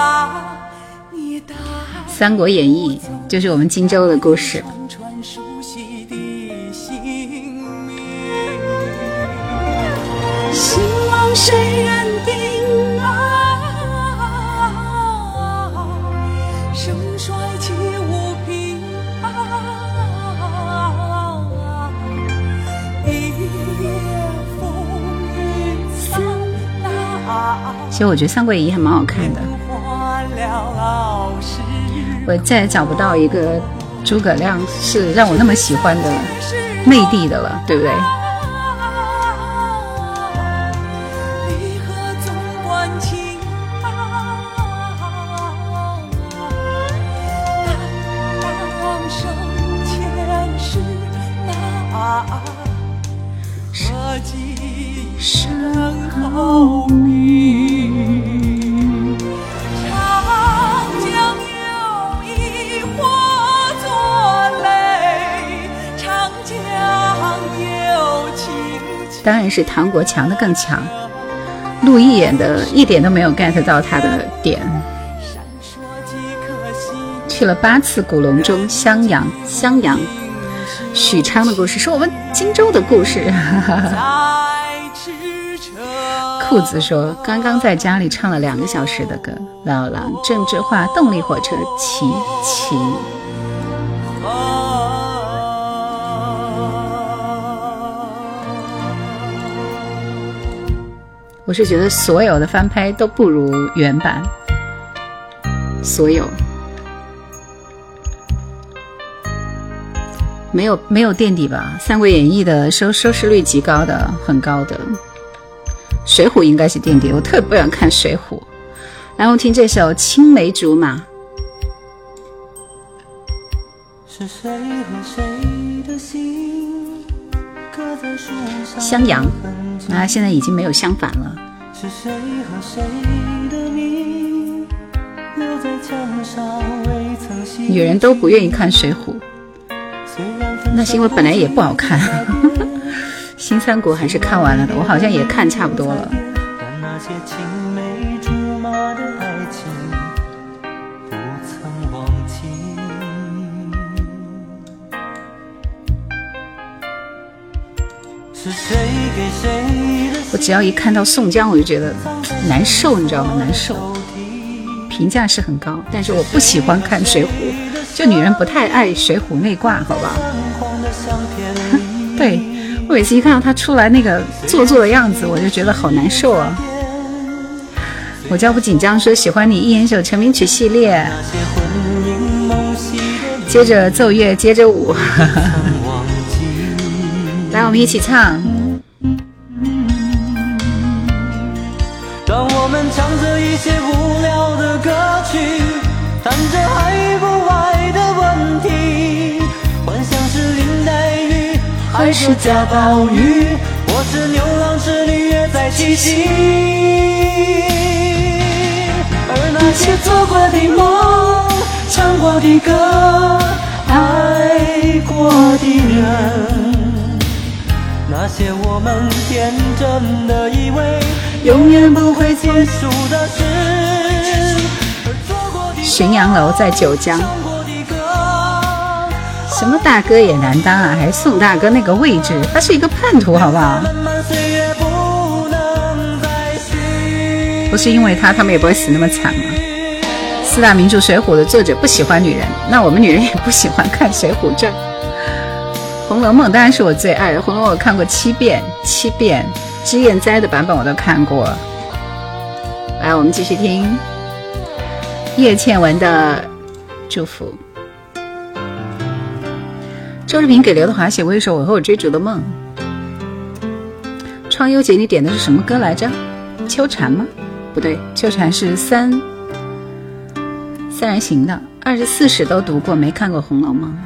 《三国演义》就是我们荆州的故事。希望谁人定啊？盛衰起无凭啊！一夜风雨散大其实我觉得《三国演义》还蛮好看的。我再也找不到一个诸葛亮是让我那么喜欢的魅力的了，对不对？是唐国强的更强，陆毅演的一点都没有 get 到他的点。去了八次古隆中、襄阳、襄阳、许昌的故事，是我们荆州的故事。裤子说，刚刚在家里唱了两个小时的歌，《老狼》、郑智化、动力火车、齐秦。我是觉得所有的翻拍都不如原版，所有没有没有垫底吧，《三国演义》的收收视率极高的，很高的，《水浒》应该是垫底。我特别不想看《水浒》，然后听这首《青梅竹马》。是谁谁和襄阳，那现在已经没有相反了。女人都不愿意看《水浒》，那是因为本来也不好看。新三国还是看完了的，我好像也看差不多了。我只要一看到宋江，我就觉得难受，你知道吗？难受。评价是很高，但是我不喜欢看《水浒》，就女人不太爱《水浒》内挂，好吧？对，我每次一看到他出来那个做作的样子，我就觉得好难受啊。我叫不紧张，说喜欢你一言首成名曲系列，接着奏乐，接着舞。来，我们一起唱。嗯嗯嗯嗯嗯嗯些无聊的歌曲，谈着爱不爱的问题，幻想是林黛玉还是贾宝玉，嗯是牛郎织女嗯在嗯嗯而那些做过的梦，唱过的歌，爱过的人。那些我们天真的的以为永远不会结束事。浔阳楼在九江，什么大哥也难当啊！还宋大哥那个位置，他是一个叛徒，好不好？不是因为他，他们也不会死那么惨嘛。四大名著《水浒》的作者不喜欢女人，那我们女人也不喜欢看《水浒传》。《红楼梦》当然是我最爱的，《红楼梦》我看过七遍，七遍，脂砚斋的版本我都看过。来，我们继续听叶倩文的《祝福》。周志平给刘德华写过一首《我和我追逐的梦》。创优姐，你点的是什么歌来着？秋蝉吗？不对，秋蝉是三三人行的。二十四史都读过，没看过《红楼梦》。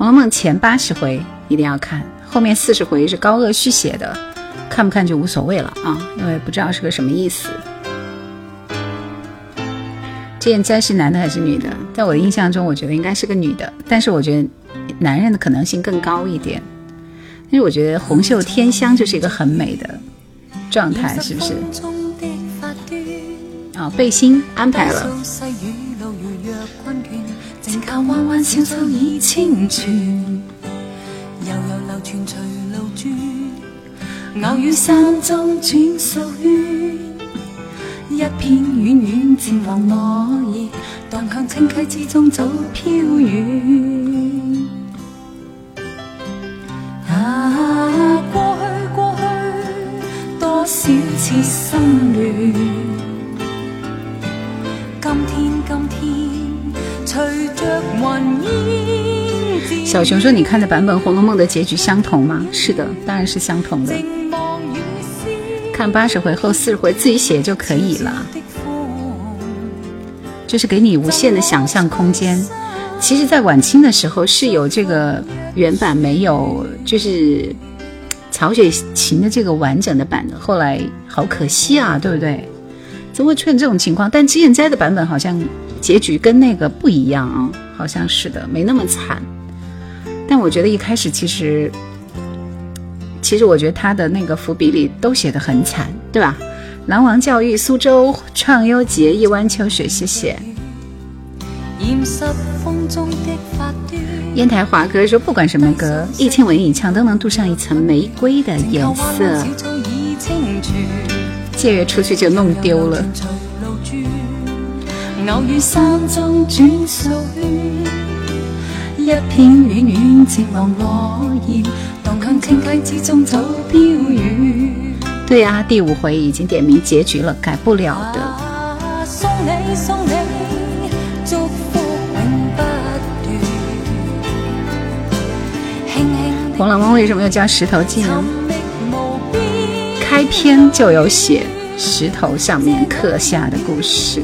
《红楼梦》前八十回一定要看，后面四十回是高鹗续写的，看不看就无所谓了啊，因为不知道是个什么意思。这件猜是男的还是女的，在我的印象中，我觉得应该是个女的，但是我觉得男人的可能性更高一点，因为我觉得红袖添香就是一个很美的状态，是不是？啊，背心安排了。只靠弯弯小草倚清泉，悠悠流泉随路转，偶于山中转数圈，一片软软渐黄落叶，荡向清溪之中早飘远。啊，过去过去多少次心乱，今天今天。小熊说：“你看的版本《红楼梦》的结局相同吗？是的，当然是相同的。看八十回后四十回自己写就可以了，就是给你无限的想象空间。其实，在晚清的时候是有这个原版没有，就是曹雪芹的这个完整的版的。后来好可惜啊，对不对？怎么会出现这种情况？但脂砚斋的版本好像结局跟那个不一样啊。”好像是的，没那么惨，但我觉得一开始其实，其实我觉得他的那个伏笔里都写的很惨，对吧？狼王教育，苏州创优节，一湾秋水，谢谢。烟台华哥说，不管什么歌，一千文一枪都能镀上一层玫瑰的颜色。借月出去就弄丢了。偶山中中圈，一向之对啊，第五回已经点明结局了，改不了的。《红楼梦》为什么要叫石头记呢？开篇就有写石头上面刻下的故事。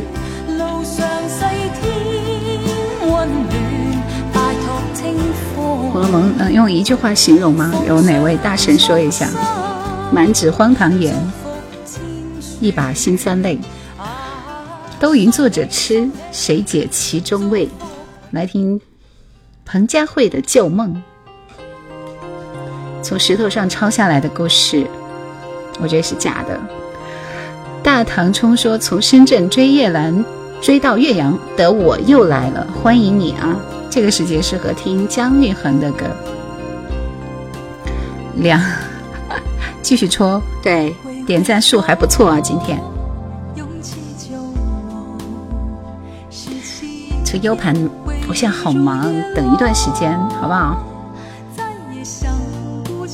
能能用一句话形容吗？有哪位大神说一下？满纸荒唐言，一把辛酸泪，都云作者痴，谁解其中味？来听彭佳慧的《旧梦》，从石头上抄下来的故事，我觉得是假的。大唐冲说从深圳追夜兰，追到岳阳的我又来了，欢迎你啊！这个时节适合听姜育恒的歌。两，继续戳。对，点赞数还不错啊，今天。这 U 盘，我现在好忙，等一段时间，好不好？多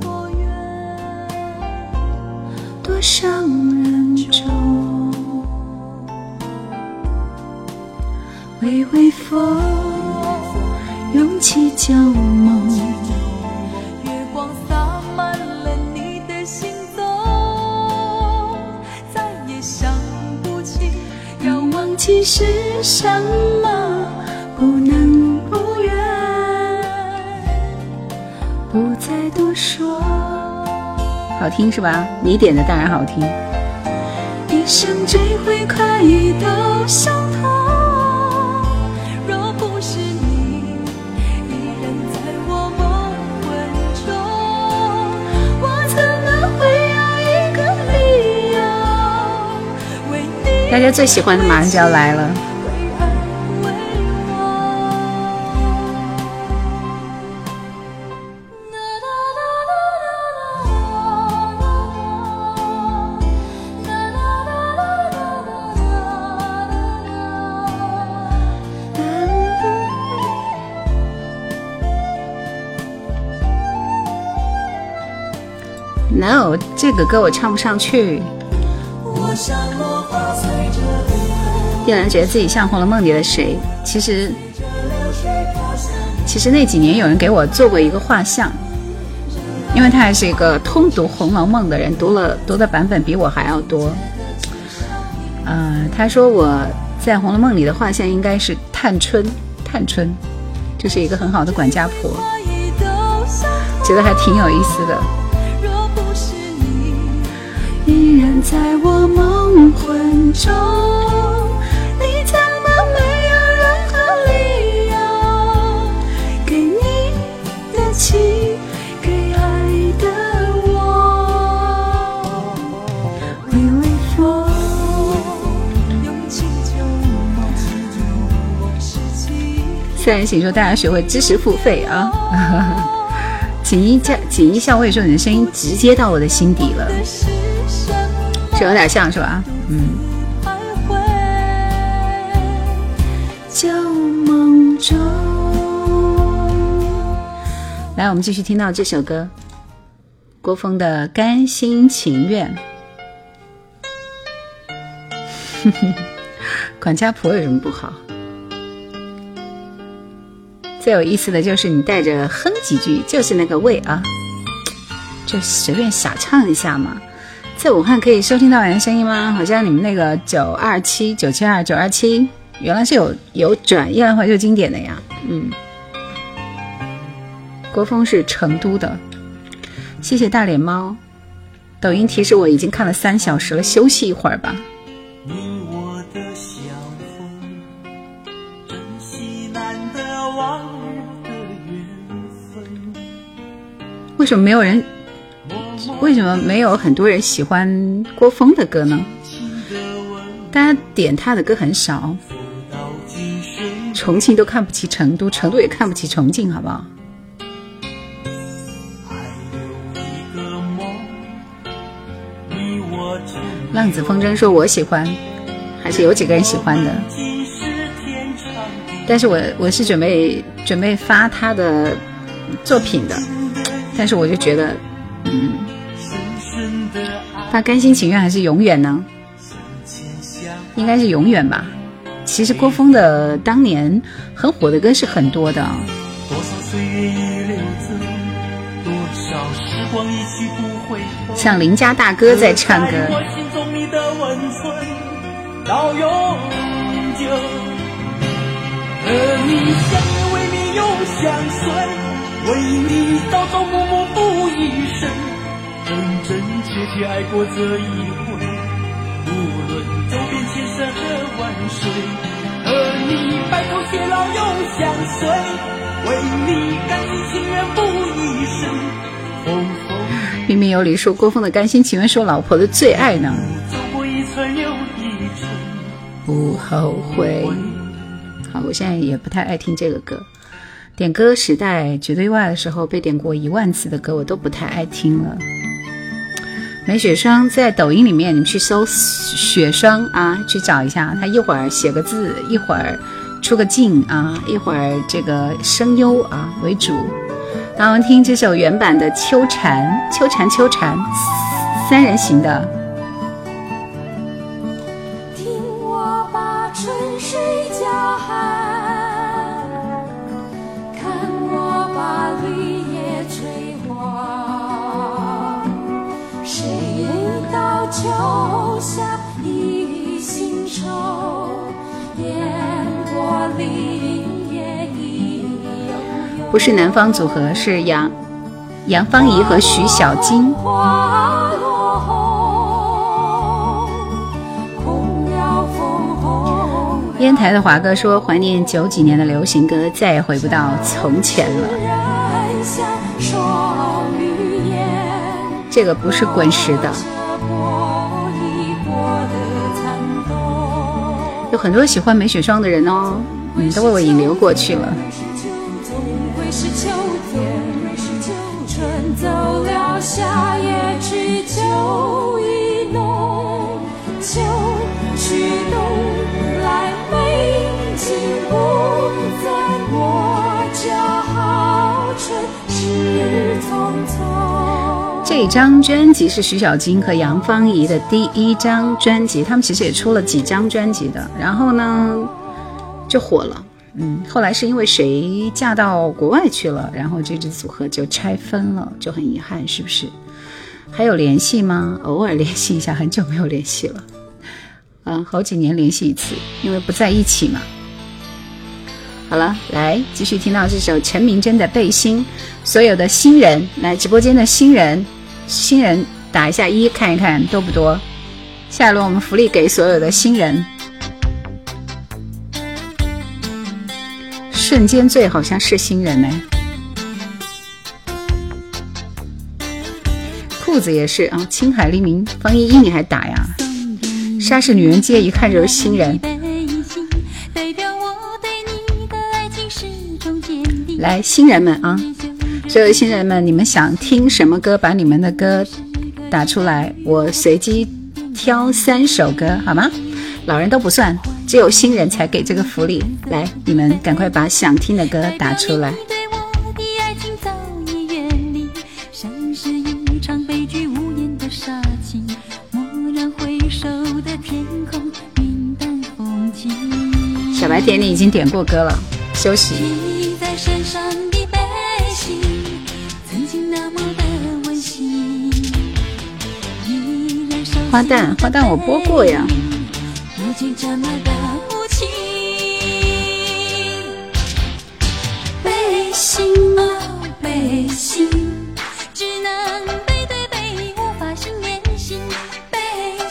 多多少人微微风，涌起旧梦。再不不不什么能愿，多说。好听是吧？你点的当然好听。一生追快意大家最喜欢的马上就要来了。这个歌我唱不上去。也然觉得自己像《红楼梦》里的谁？其实，其实那几年有人给我做过一个画像，因为他还是一个通读《红楼梦》的人，读了读的版本比我还要多。呃，他说我在《红楼梦》里的画像应该是探春，探春，就是一个很好的管家婆，觉得还挺有意思的。依然在我梦魂中。虽然请说：“大家学会知识付费啊！”锦一像，锦衣像，我也说 你的声音直接到我的心底了，这有点像是吧？来，我们继续听到这首歌，郭峰的《甘心情愿》。哼哼，管家婆有什么不好？最有意思的就是你带着哼几句，就是那个味啊，就随便小唱一下嘛。在武汉可以收听到我的声音吗？好像你们那个九二七九七二九二七，原来是有有转《音，来花》就经典的呀，嗯。郭峰是成都的，谢谢大脸猫。抖音提示我已经看了三小时了，休息一会儿吧。为什么没有人？为什么没有很多人喜欢郭峰的歌呢？大家点他的歌很少。重庆都看不起成都，成都也看不起重庆，好不好？浪子风筝说：“我喜欢，还是有几个人喜欢的。但是我我是准备准备发他的作品的。但是我就觉得，嗯，发甘心情愿还是永远呢？应该是永远吧。其实郭峰的当年很火的歌是很多的。像邻家大哥在唱歌。”的温存到永久，和你相依为命永相随，为你朝朝暮暮付一生，真真切切爱过这一回，无论走遍千山和万水，和你白头偕老永相随，为你甘心情愿付一生。明明有理说郭峰的甘心，情愿说老婆的最爱呢？不后悔。好，我现在也不太爱听这个歌。点歌时代绝对外的时候被点过一万次的歌，我都不太爱听了。梅雪霜在抖音里面，你们去搜雪霜啊，去找一下。他一会儿写个字，一会儿出个镜啊，一会儿这个声优啊为主。然后听这首原版的《秋蝉》，《秋蝉》，《秋蝉》，三人行的。不是南方组合，是杨杨芳仪和徐小菁。烟台的华哥说：“怀念九几年的流行歌，再也回不到从前了。”这个不是滚石的。有很多喜欢梅雪霜的人哦，嗯，都为我引流过去了。走了夏夜之秋意浓，秋去冬来美景不再，莫叫好春事匆匆。这张专辑是徐小菁和杨芳怡的第一张专辑，他们其实也出了几张专辑的，然后呢就火了。嗯，后来是因为谁嫁到国外去了，然后这支组合就拆分了，就很遗憾，是不是？还有联系吗？偶尔联系一下，很久没有联系了。嗯，好几年联系一次，因为不在一起嘛。好了，来继续听到这首陈明真的《背心》。所有的新人，来直播间的新人，新人打一下一，看一看多不多？下一轮我们福利给所有的新人。瞬间最好像是新人呢，裤子也是啊，青海黎明方一英你还打呀？沙市女人街一看就是新人。来，新人们啊，所有的新人们，你们想听什么歌？把你们的歌打出来，我随机挑三首歌好吗？老人都不算。只有新人才给这个福利，来，你们赶快把想听的歌打出来。小白，点你已经点过歌了，休息。花旦，花旦，我播过呀。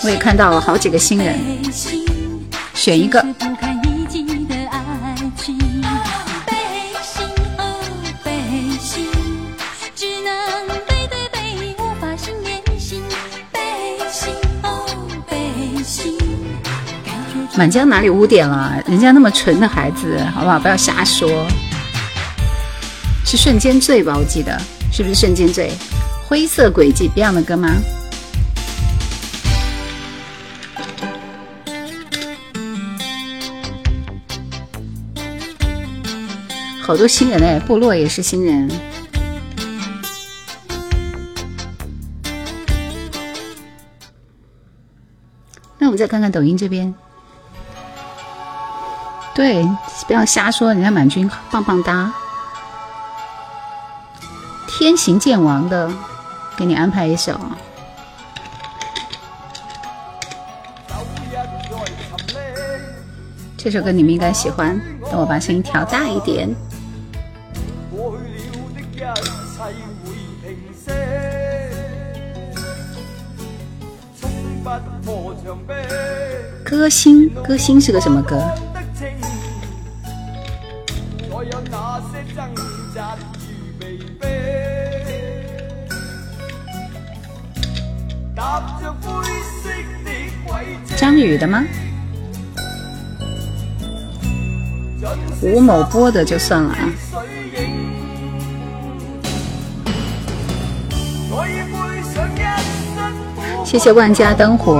我也看到了好几个新人，选一个。满江哪里污点了？人家那么纯的孩子，好不好？不要瞎说。是瞬间醉吧？我记得是不是瞬间醉？灰色轨迹，Beyond 的歌吗？好多新人哎，部落也是新人。那我们再看看抖音这边。对，不要瞎说，人家满军棒棒哒。天行健王的，给你安排一首这首歌你们应该喜欢，等我把声音调大一点。歌星，歌星是个什么歌？张宇的吗？吴某波的就算了啊。谢谢万家灯火。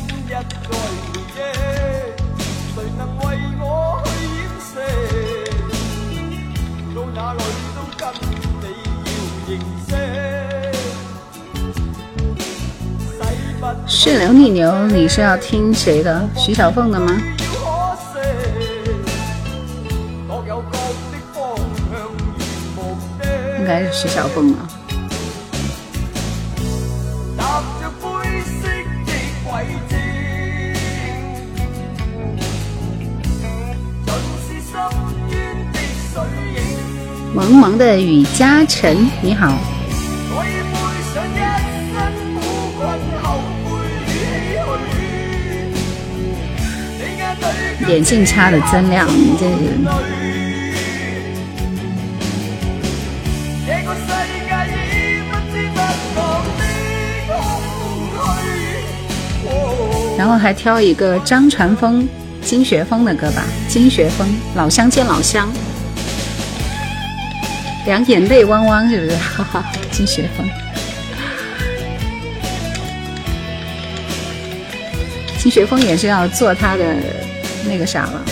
顺流逆流，你是要听谁的？徐小凤的吗？应该是徐小凤啊。萌萌的雨加晨，你好。眼镜差的真亮，真是。然后还挑一个张传峰、金学峰的歌吧，金学峰《老乡见老乡》，两眼泪汪汪，是不是？哈哈，金学峰。金学峰也是要做他的。那个啥了，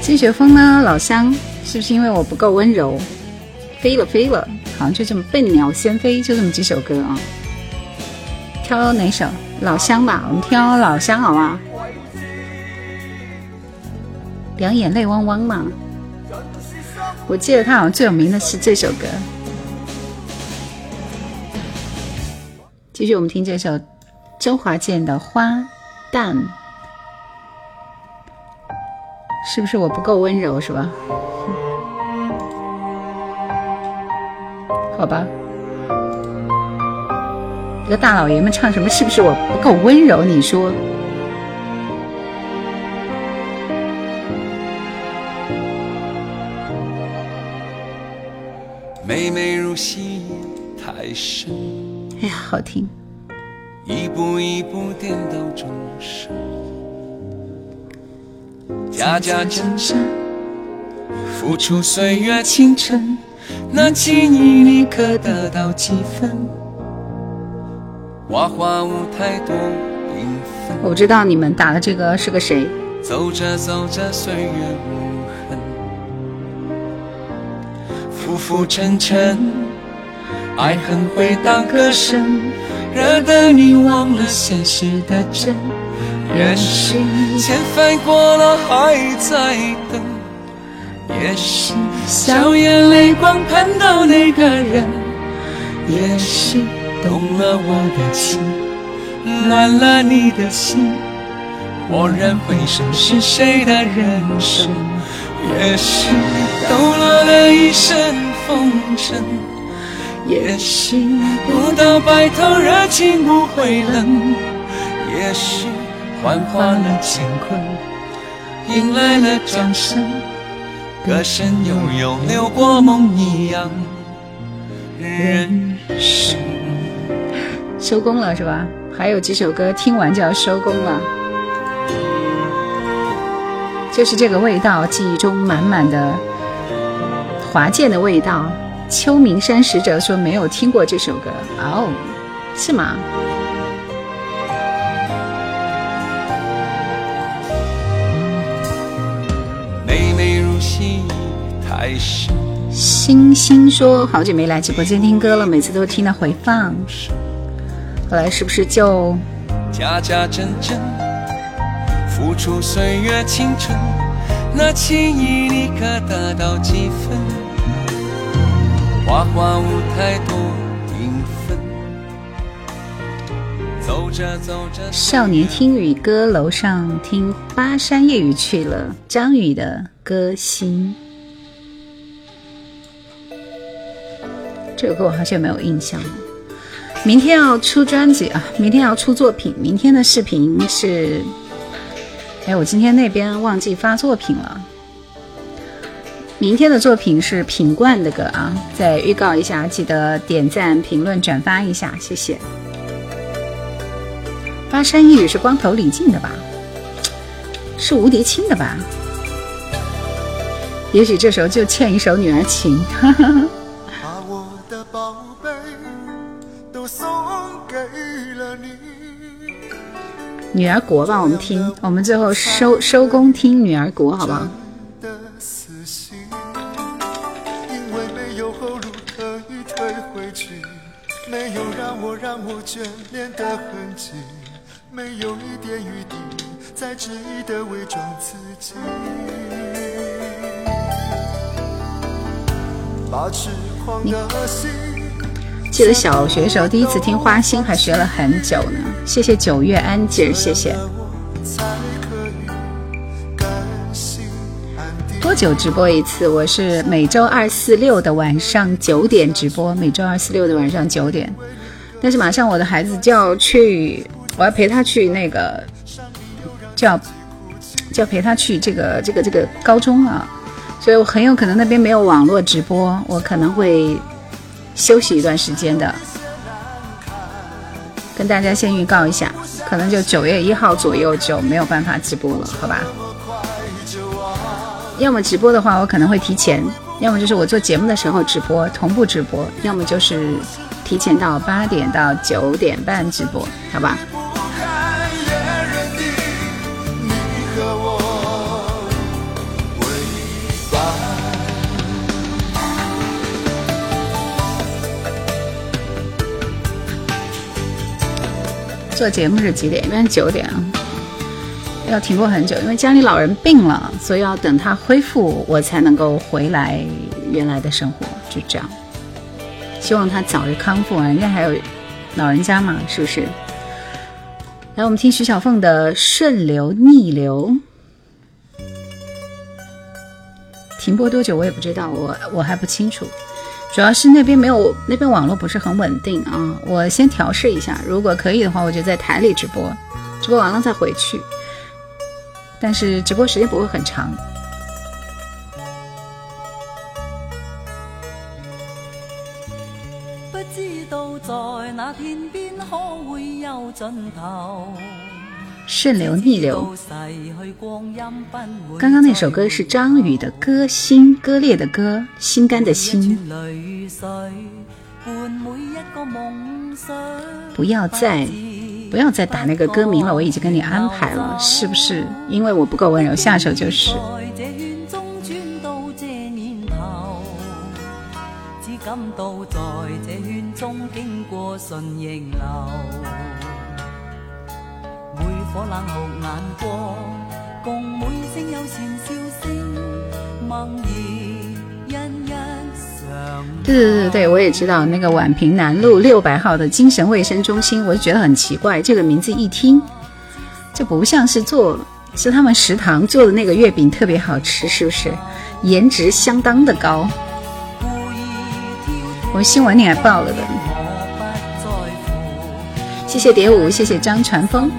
金学峰呢？老乡，是不是因为我不够温柔？飞了飞了，好像就这么笨鸟先飞，就这么几首歌啊。挑哪首？老乡吧，我们挑老乡好吗？两眼泪汪汪嘛，我记得他好像最有名的是这首歌。继续，我们听这首周华健的《花淡》，是不是我不够温柔，是吧？好吧，一个大老爷们唱什么？是不是我不够温柔？你说。好听，一步一步颠倒众生，假假真真付出岁月。青春那记忆，立刻得到几分。花花舞台多缤纷，我知道你们打的这个是个谁。走着走着，岁月无痕，浮浮沉沉。爱恨回荡歌声，惹得你忘了现实的真。也是千帆过了还在等，也是笑眼泪光盼到那个人，也是动了我的心，乱了你的心。蓦然回首，是谁的人生？也是抖落了一身风尘。也许不到白头，热情不会冷；也许幻化了乾坤，迎来了掌声。歌声悠悠，流过梦一样人生。收工了是吧？还有几首歌听完就要收工了，就是这个味道，记忆中满满的华健的味道。秋名山使者说没有听过这首歌，哦，是吗？妹妹如新，星星说好久没来直播间听歌了，每次都听到回放。后来是不是就？真真，付出岁月青春，那记忆立刻得到几分。花花多少年听雨歌楼上，听巴山夜雨去了。张宇的歌星，这首歌我好像没有印象了。明天要出专辑啊！明天要出作品。明天的视频是……哎，我今天那边忘记发作品了。明天的作品是品冠的歌啊，再预告一下，记得点赞、评论、转发一下，谢谢。巴山夜雨是光头李静的吧？是吴蝶青的吧？也许这时候就欠一首《女儿情》。把我的宝贝都送给了你。女儿国吧，我们听，我们最后收收工听《女儿国》，好不好？让我眷恋的的痕迹，没有一点余地，再执意伪装自你记得小学时候第一次听《花心》，还学了很久呢。谢谢九月安静，谢谢。多久直播一次？我是每周二、四、六的晚上九点直播。每周二、四、六的晚上九点。但是马上我的孩子就要去，我要陪他去那个，就要就要陪他去这个这个这个高中啊，所以我很有可能那边没有网络直播，我可能会休息一段时间的，跟大家先预告一下，可能就九月一号左右就没有办法直播了，好吧？要么直播的话，我可能会提前；要么就是我做节目的时候直播，同步直播；要么就是。提前到八点到九点半直播，好吧。做节目是几点？一般九点啊。要停播很久，因为家里老人病了，所以要等他恢复，我才能够回来原来的生活。就这样。希望他早日康复啊！人家还有老人家嘛，是不是？来，我们听徐小凤的《顺流逆流》。停播多久我也不知道，我我还不清楚。主要是那边没有，那边网络不是很稳定啊。我先调试一下，如果可以的话，我就在台里直播，直播完了再回去。但是直播时间不会很长。顺流逆流。刚刚那首歌是张宇的歌，心割裂的歌，心肝的心。不要再不要再打那个歌名了，我已经跟你安排了，是不是？因为我不够温柔，下手就是。只感到在这圈中对对对对，我也知道那个宛平南路六百号的精神卫生中心，我就觉得很奇怪，这个名字一听就不像是做是他们食堂做的那个月饼特别好吃，是不是？颜值相当的高，我新闻里还报了的。谢谢蝶舞，谢谢张传峰。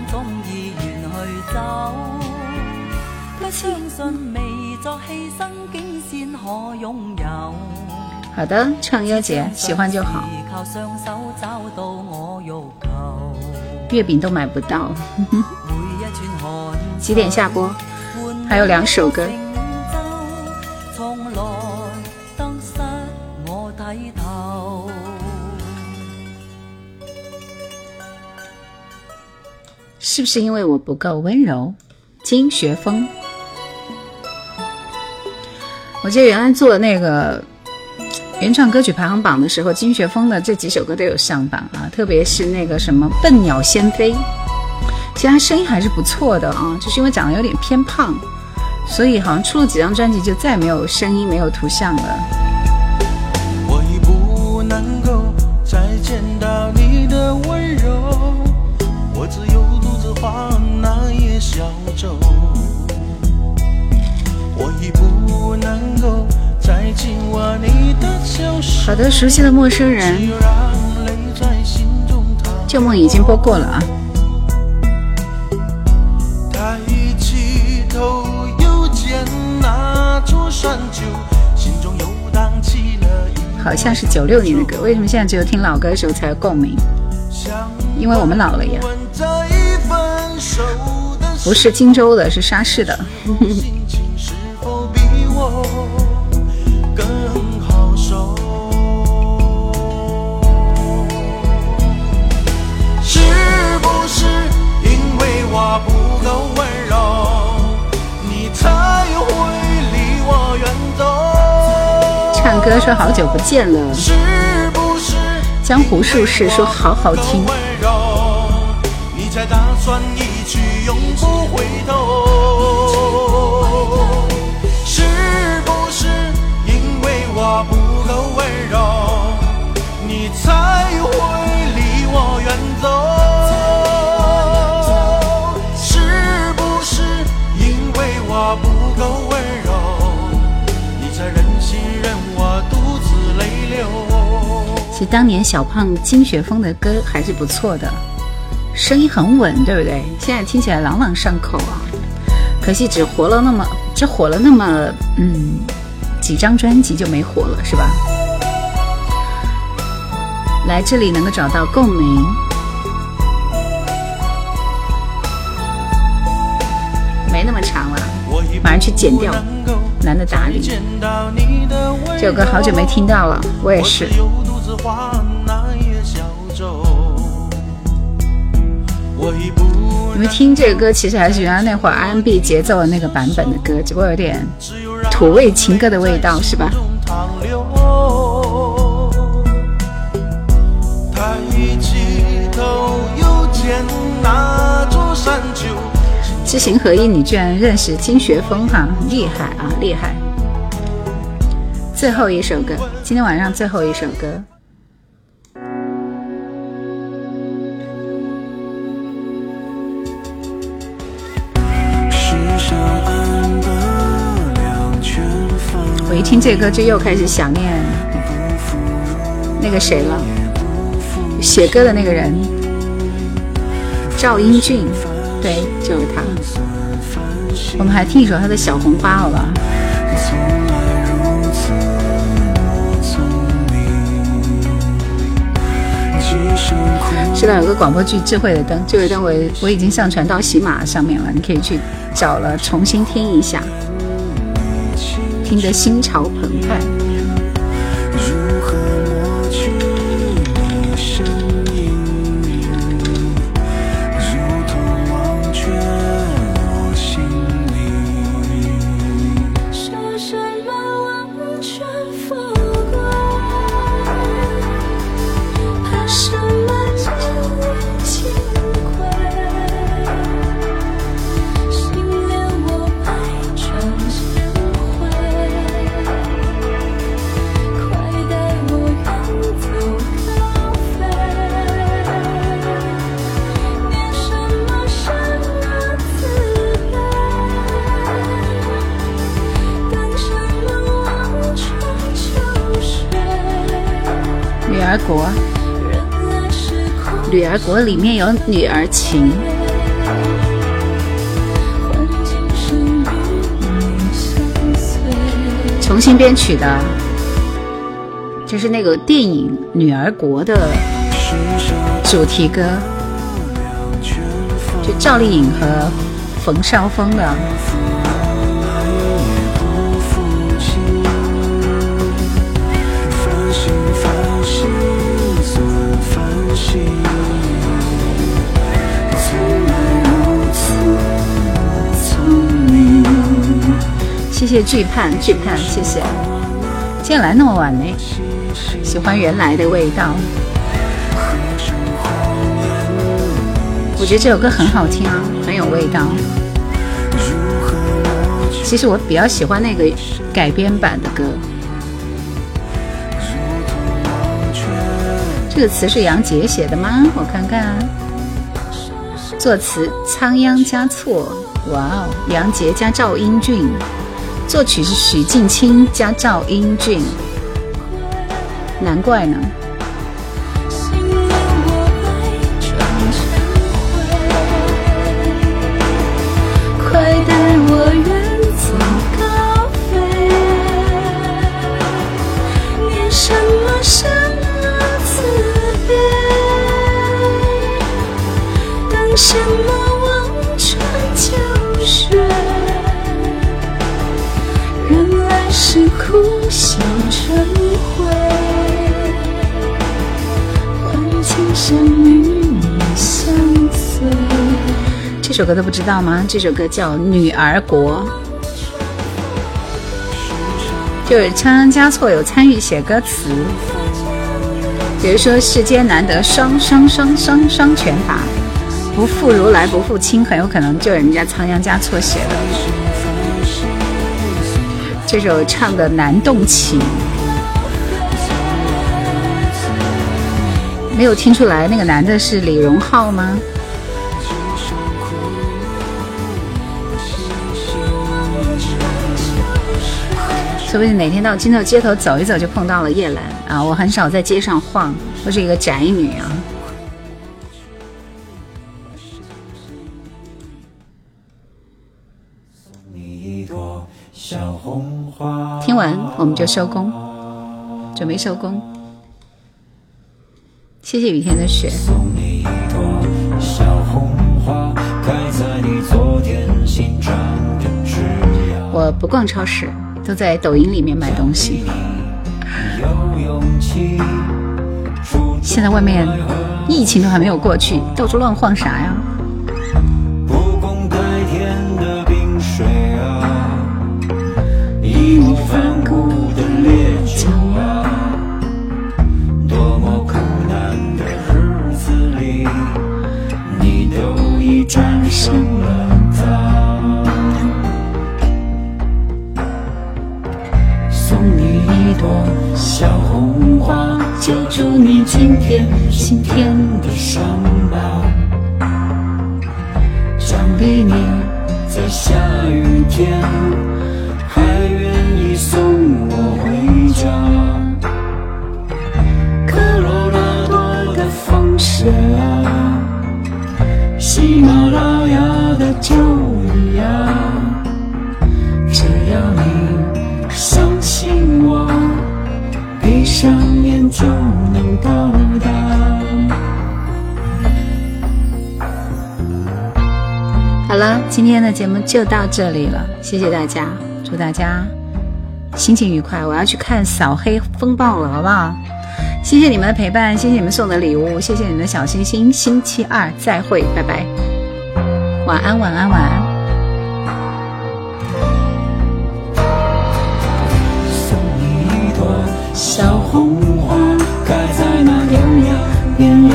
好的，唱优姐喜欢就好。月饼都买不到，几点下播？还有两首歌。是不是因为我不够温柔？金学峰，我记得原来做那个原创歌曲排行榜的时候，金学峰的这几首歌都有上榜啊，特别是那个什么《笨鸟先飞》，其实他声音还是不错的啊，就是因为长得有点偏胖，所以好像出了几张专辑就再也没有声音没有图像了。好的，熟悉的陌生人。旧梦已经播过了啊。好像是九六年的歌，为什么现在只有听老歌手才有共鸣？因为我们老了呀。不是荆州的，是沙市的。哥说好久不见了，江湖术士说好好听。当年小胖金学峰的歌还是不错的，声音很稳，对不对？现在听起来朗朗上口啊！可惜只活了那么只火了那么嗯几张专辑就没火了，是吧？来这里能够找到共鸣，没那么长了，马上去剪掉，难得打理。这首歌好久没听到了，我也是。听这个歌，其实还是原来那会 R N B 节奏的那个版本的歌，只不过有点土味情歌的味道，是吧？知行合一，你居然认识金学峰，哈，厉害啊，厉害！最后一首歌，今天晚上最后一首歌。听这歌就又开始想念那个谁了，写歌的那个人赵英俊，对，就是他。我们还听一首他的《小红花》，好吧？现在有个广播剧《智慧的灯》，《智慧的灯》我我已经上传到喜马上面了，你可以去找了重新听一下。听得心潮澎湃。国里面有女儿情，重新编曲的，就是那个电影《女儿国》的主题歌，就赵丽颖和冯绍峰的。谢谢惧盼，惧盼，谢谢。今天来那么晚呢？喜欢原来的味道。我觉得这首歌很好听啊，很有味道。其实我比较喜欢那个改编版的歌。这个词是杨杰写的吗？我看看。作词仓央嘉措。哇哦，杨杰加赵英俊。作曲是许镜清加赵英俊，难怪呢。这首歌都不知道吗？这首歌叫《女儿国》，就是仓央嘉措有参与写歌词。比如说“世间难得双双双双双全法，不负如来不负卿”，很有可能就是人家仓央嘉措写的。这首唱的难动情，没有听出来那个男的是李荣浩吗？说不定哪天到金豆街头走一走就碰到了叶兰啊？我很少在街上晃，我是一个宅女啊。听完我们就收工，准备收工。谢谢雨天的雪。我不逛超市。都在抖音里面买东西，现在外面疫情都还没有过去，到处乱晃啥呀？祝你今天，心天的伤疤，想励你在下雨天。节目就到这里了，谢谢大家，祝大家心情愉快。我要去看《扫黑风暴》了，好不好？谢谢你们的陪伴，谢谢你们送的礼物，谢谢你们的小心心。星期二再会，拜拜。晚安，晚安，晚安。送你一朵小红花，开在那遥远边陲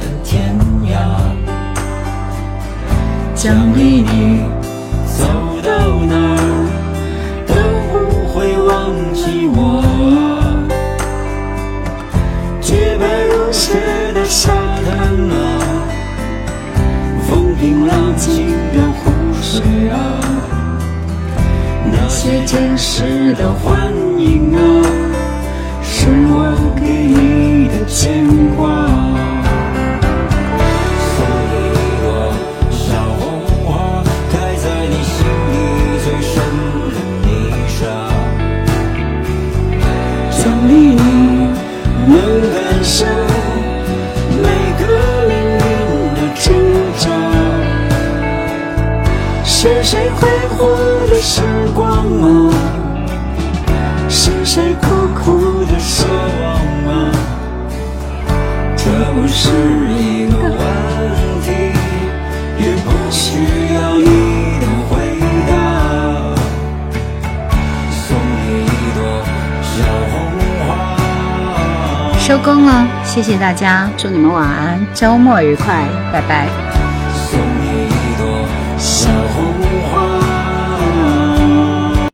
的天涯，奖励你。真实的欢迎啊，是我给你的。工了，谢谢大家，祝你们晚安，周末愉快，拜拜。